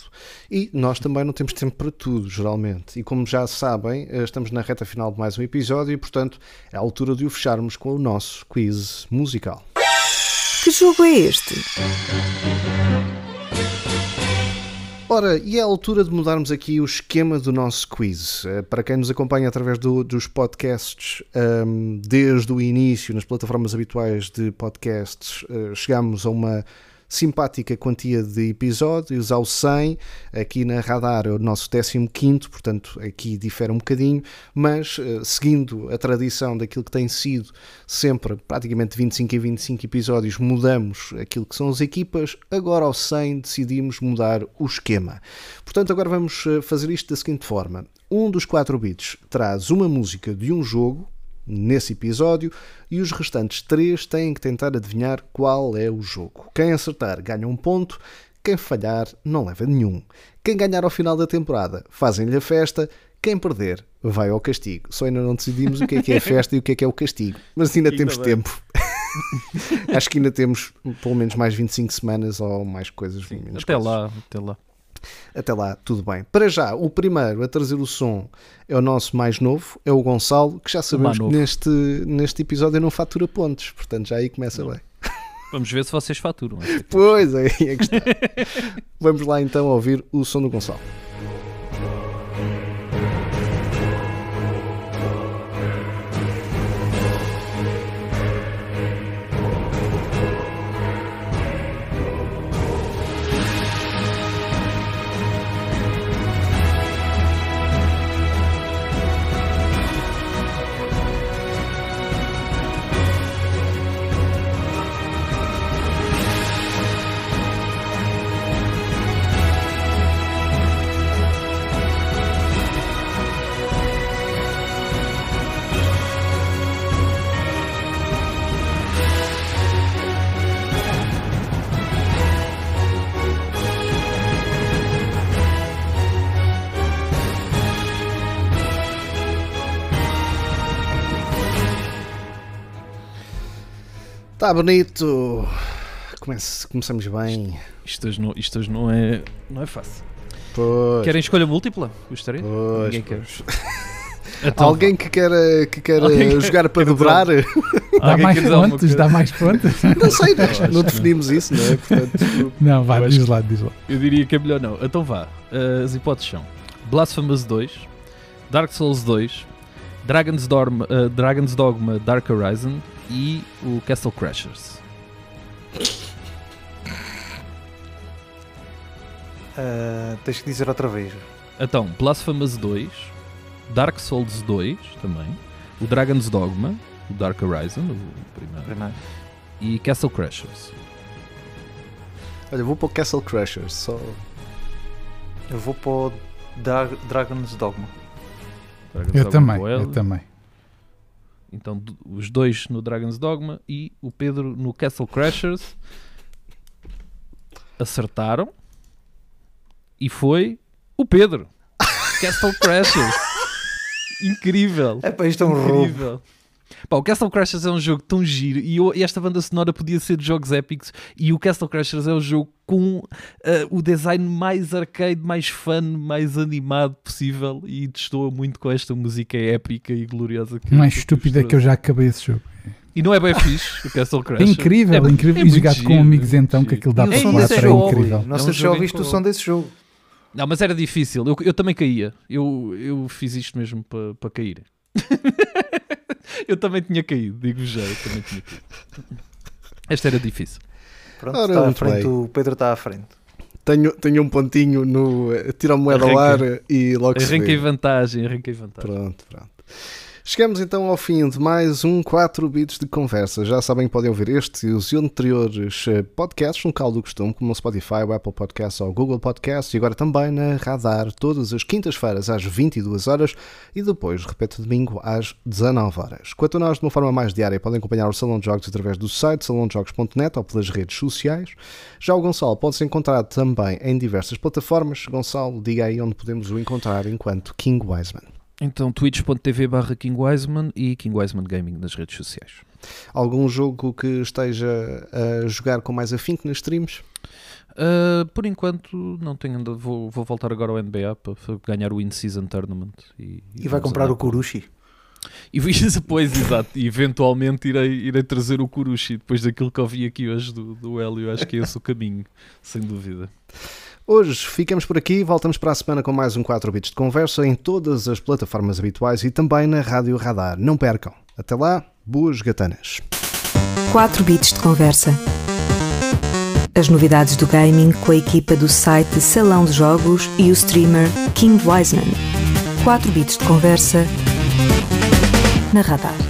E nós também não temos tempo para tudo, geralmente. E como já sabem, estamos na reta final de mais um episódio e, portanto, é a altura de o fecharmos com o nosso quiz musical. Que jogo é este? Ora, e é a altura de mudarmos aqui o esquema do nosso quiz. Eh, Para quem nos acompanha através do- dos podcasts ehm, desde o início, nas plataformas habituais de podcasts, eh, chegamos a uma simpática quantia de episódios, ao 100. Aqui na Radar é o nosso 15, portanto aqui difere um bocadinho, mas eh, seguindo a tradição daquilo que tem sido sempre praticamente 25 em 25 episódios, mudamos aquilo que são as equipas. Agora ao 100 decidimos mudar o esquema. Portanto, agora vamos eh, fazer isto da seguinte forma: um dos 4 bits traz uma música de um jogo. Nesse episódio, e os restantes três têm que tentar adivinhar qual é o jogo. Quem acertar ganha um ponto, quem falhar não leva nenhum. Quem ganhar ao final da temporada fazem-lhe a festa, quem perder vai ao castigo. Só ainda não decidimos o que é que é a festa e o que é que é o castigo, mas ainda Ainda temos tempo. Acho que ainda temos pelo menos mais 25 semanas ou mais coisas. menos Até coisas. lá, até lá. Até lá, tudo bem. Para já, o primeiro a trazer o som é o nosso mais novo, é o Gonçalo, que já sabemos que neste, neste episódio não fatura pontos, portanto já aí começa bem. Vamos ver se vocês faturam. esta. Pois, aí é que está. Vamos lá então ouvir o som do Gonçalo. Está Tá bonito. Comece, começamos bem. Isto hoje, não, isto hoje não, é, não é fácil. Pois, Querem escolha múltipla? Gostaria? pois, Ninguém quer. pois. Então, Alguém que queira, que queira Alguém que- jogar para quer dobrar? Dá mais quer pontos, dá mais pontos. Não sei, não, não definimos isso, não é? Portanto, Não, vá, diz lá, diz lá. Eu diria que é melhor não. Então vá. Uh, as hipóteses são Blasphemous 2, Dark Souls 2, Dragon's, Dorm, uh, Dragon's Dogma Dark Horizon e o Castle Crashers. Ah, tens que dizer outra vez. Então, Blasphemous 2, Dark Souls 2 também, o Dragon's Dogma, o Dark Horizon, o primeiro, Primeiro. e Castle Crashers. olha, vou para o Castle Crashers. Só... Eu vou para o Dra- Dragon's Dogma. Dragon's Eu Dogma também, eu também. Então, os dois no Dragon's Dogma e o Pedro no Castle Crashers acertaram e foi o Pedro. Castle Crashers. Incrível. É para isto é um roubo. Pá, o Castle Crashers é um jogo tão giro e, eu- e esta banda sonora podia ser de jogos épicos e o Castle Crashers é o jogo com ah, o design mais arcade, mais fun, mais animado possível e destoa muito com esta música épica e gloriosa que Mais que estúpido é que eu já acabei esse jogo. E não é bem fixe o Castle É Crashers. incrível, É- incrível. é e giro, com amigos é então, que aquilo dá para falar, é incrível. Não É sei se já ouviste o som desse jogo. Não, mas era difícil. Eu, eu também caía. Eu, eu fiz isto mesmo para para cair. Eu também tinha caído, digo já, eu também tinha caído. Esta era difícil. Pronto, Ora, está à frente, bem. o Pedro está à frente. Tenho, tenho um pontinho no. eh, Tira a moeda ao ar e logo se Arranquei vê. vantagem, arranquei vantagem. Pronto, pronto. Chegamos então ao fim de mais um 4 bits de conversa. Já sabem que podem ouvir este e os anteriores eh, podcasts no caldo do costume, como no Spotify, o Apple Podcasts ou o Google Podcasts e agora também na Radar, todas as quintas-feiras às 22 horas e depois, repete, domingo às 19 horas. Quanto a nós, de uma forma mais diária, podem acompanhar o Salão de Jogos através do site salondejogos.net ou pelas redes sociais. Já o Gonçalo pode-se encontrar também em diversas plataformas. Gonçalo, diga aí onde podemos o encontrar enquanto King Wiseman. Então, twitch.tv barra King Wiseman e King Wiseman Gaming nas redes sociais. Algum jogo que esteja a jogar com mais afinco nas streams? Uh, por enquanto não tenho ainda. Vou, vou voltar agora ao NBA para ganhar o In-Season Tournament. E, e, e vai comprar o Kurushi. E depois, exato, e eventualmente irei, irei trazer o Kurushi depois daquilo que eu vi aqui hoje do, do Hélio. Acho que é esse o caminho, sem dúvida. Hoje ficamos por aqui, voltamos para a semana com mais um 4 bits de conversa em todas as plataformas habituais e também na Rádio Radar. Não percam. Até lá, boas gatanas. 4 bits de conversa. As novidades do gaming com a equipa do site Salão de Jogos e o streamer King Wiseman. 4 bits de conversa na Radar.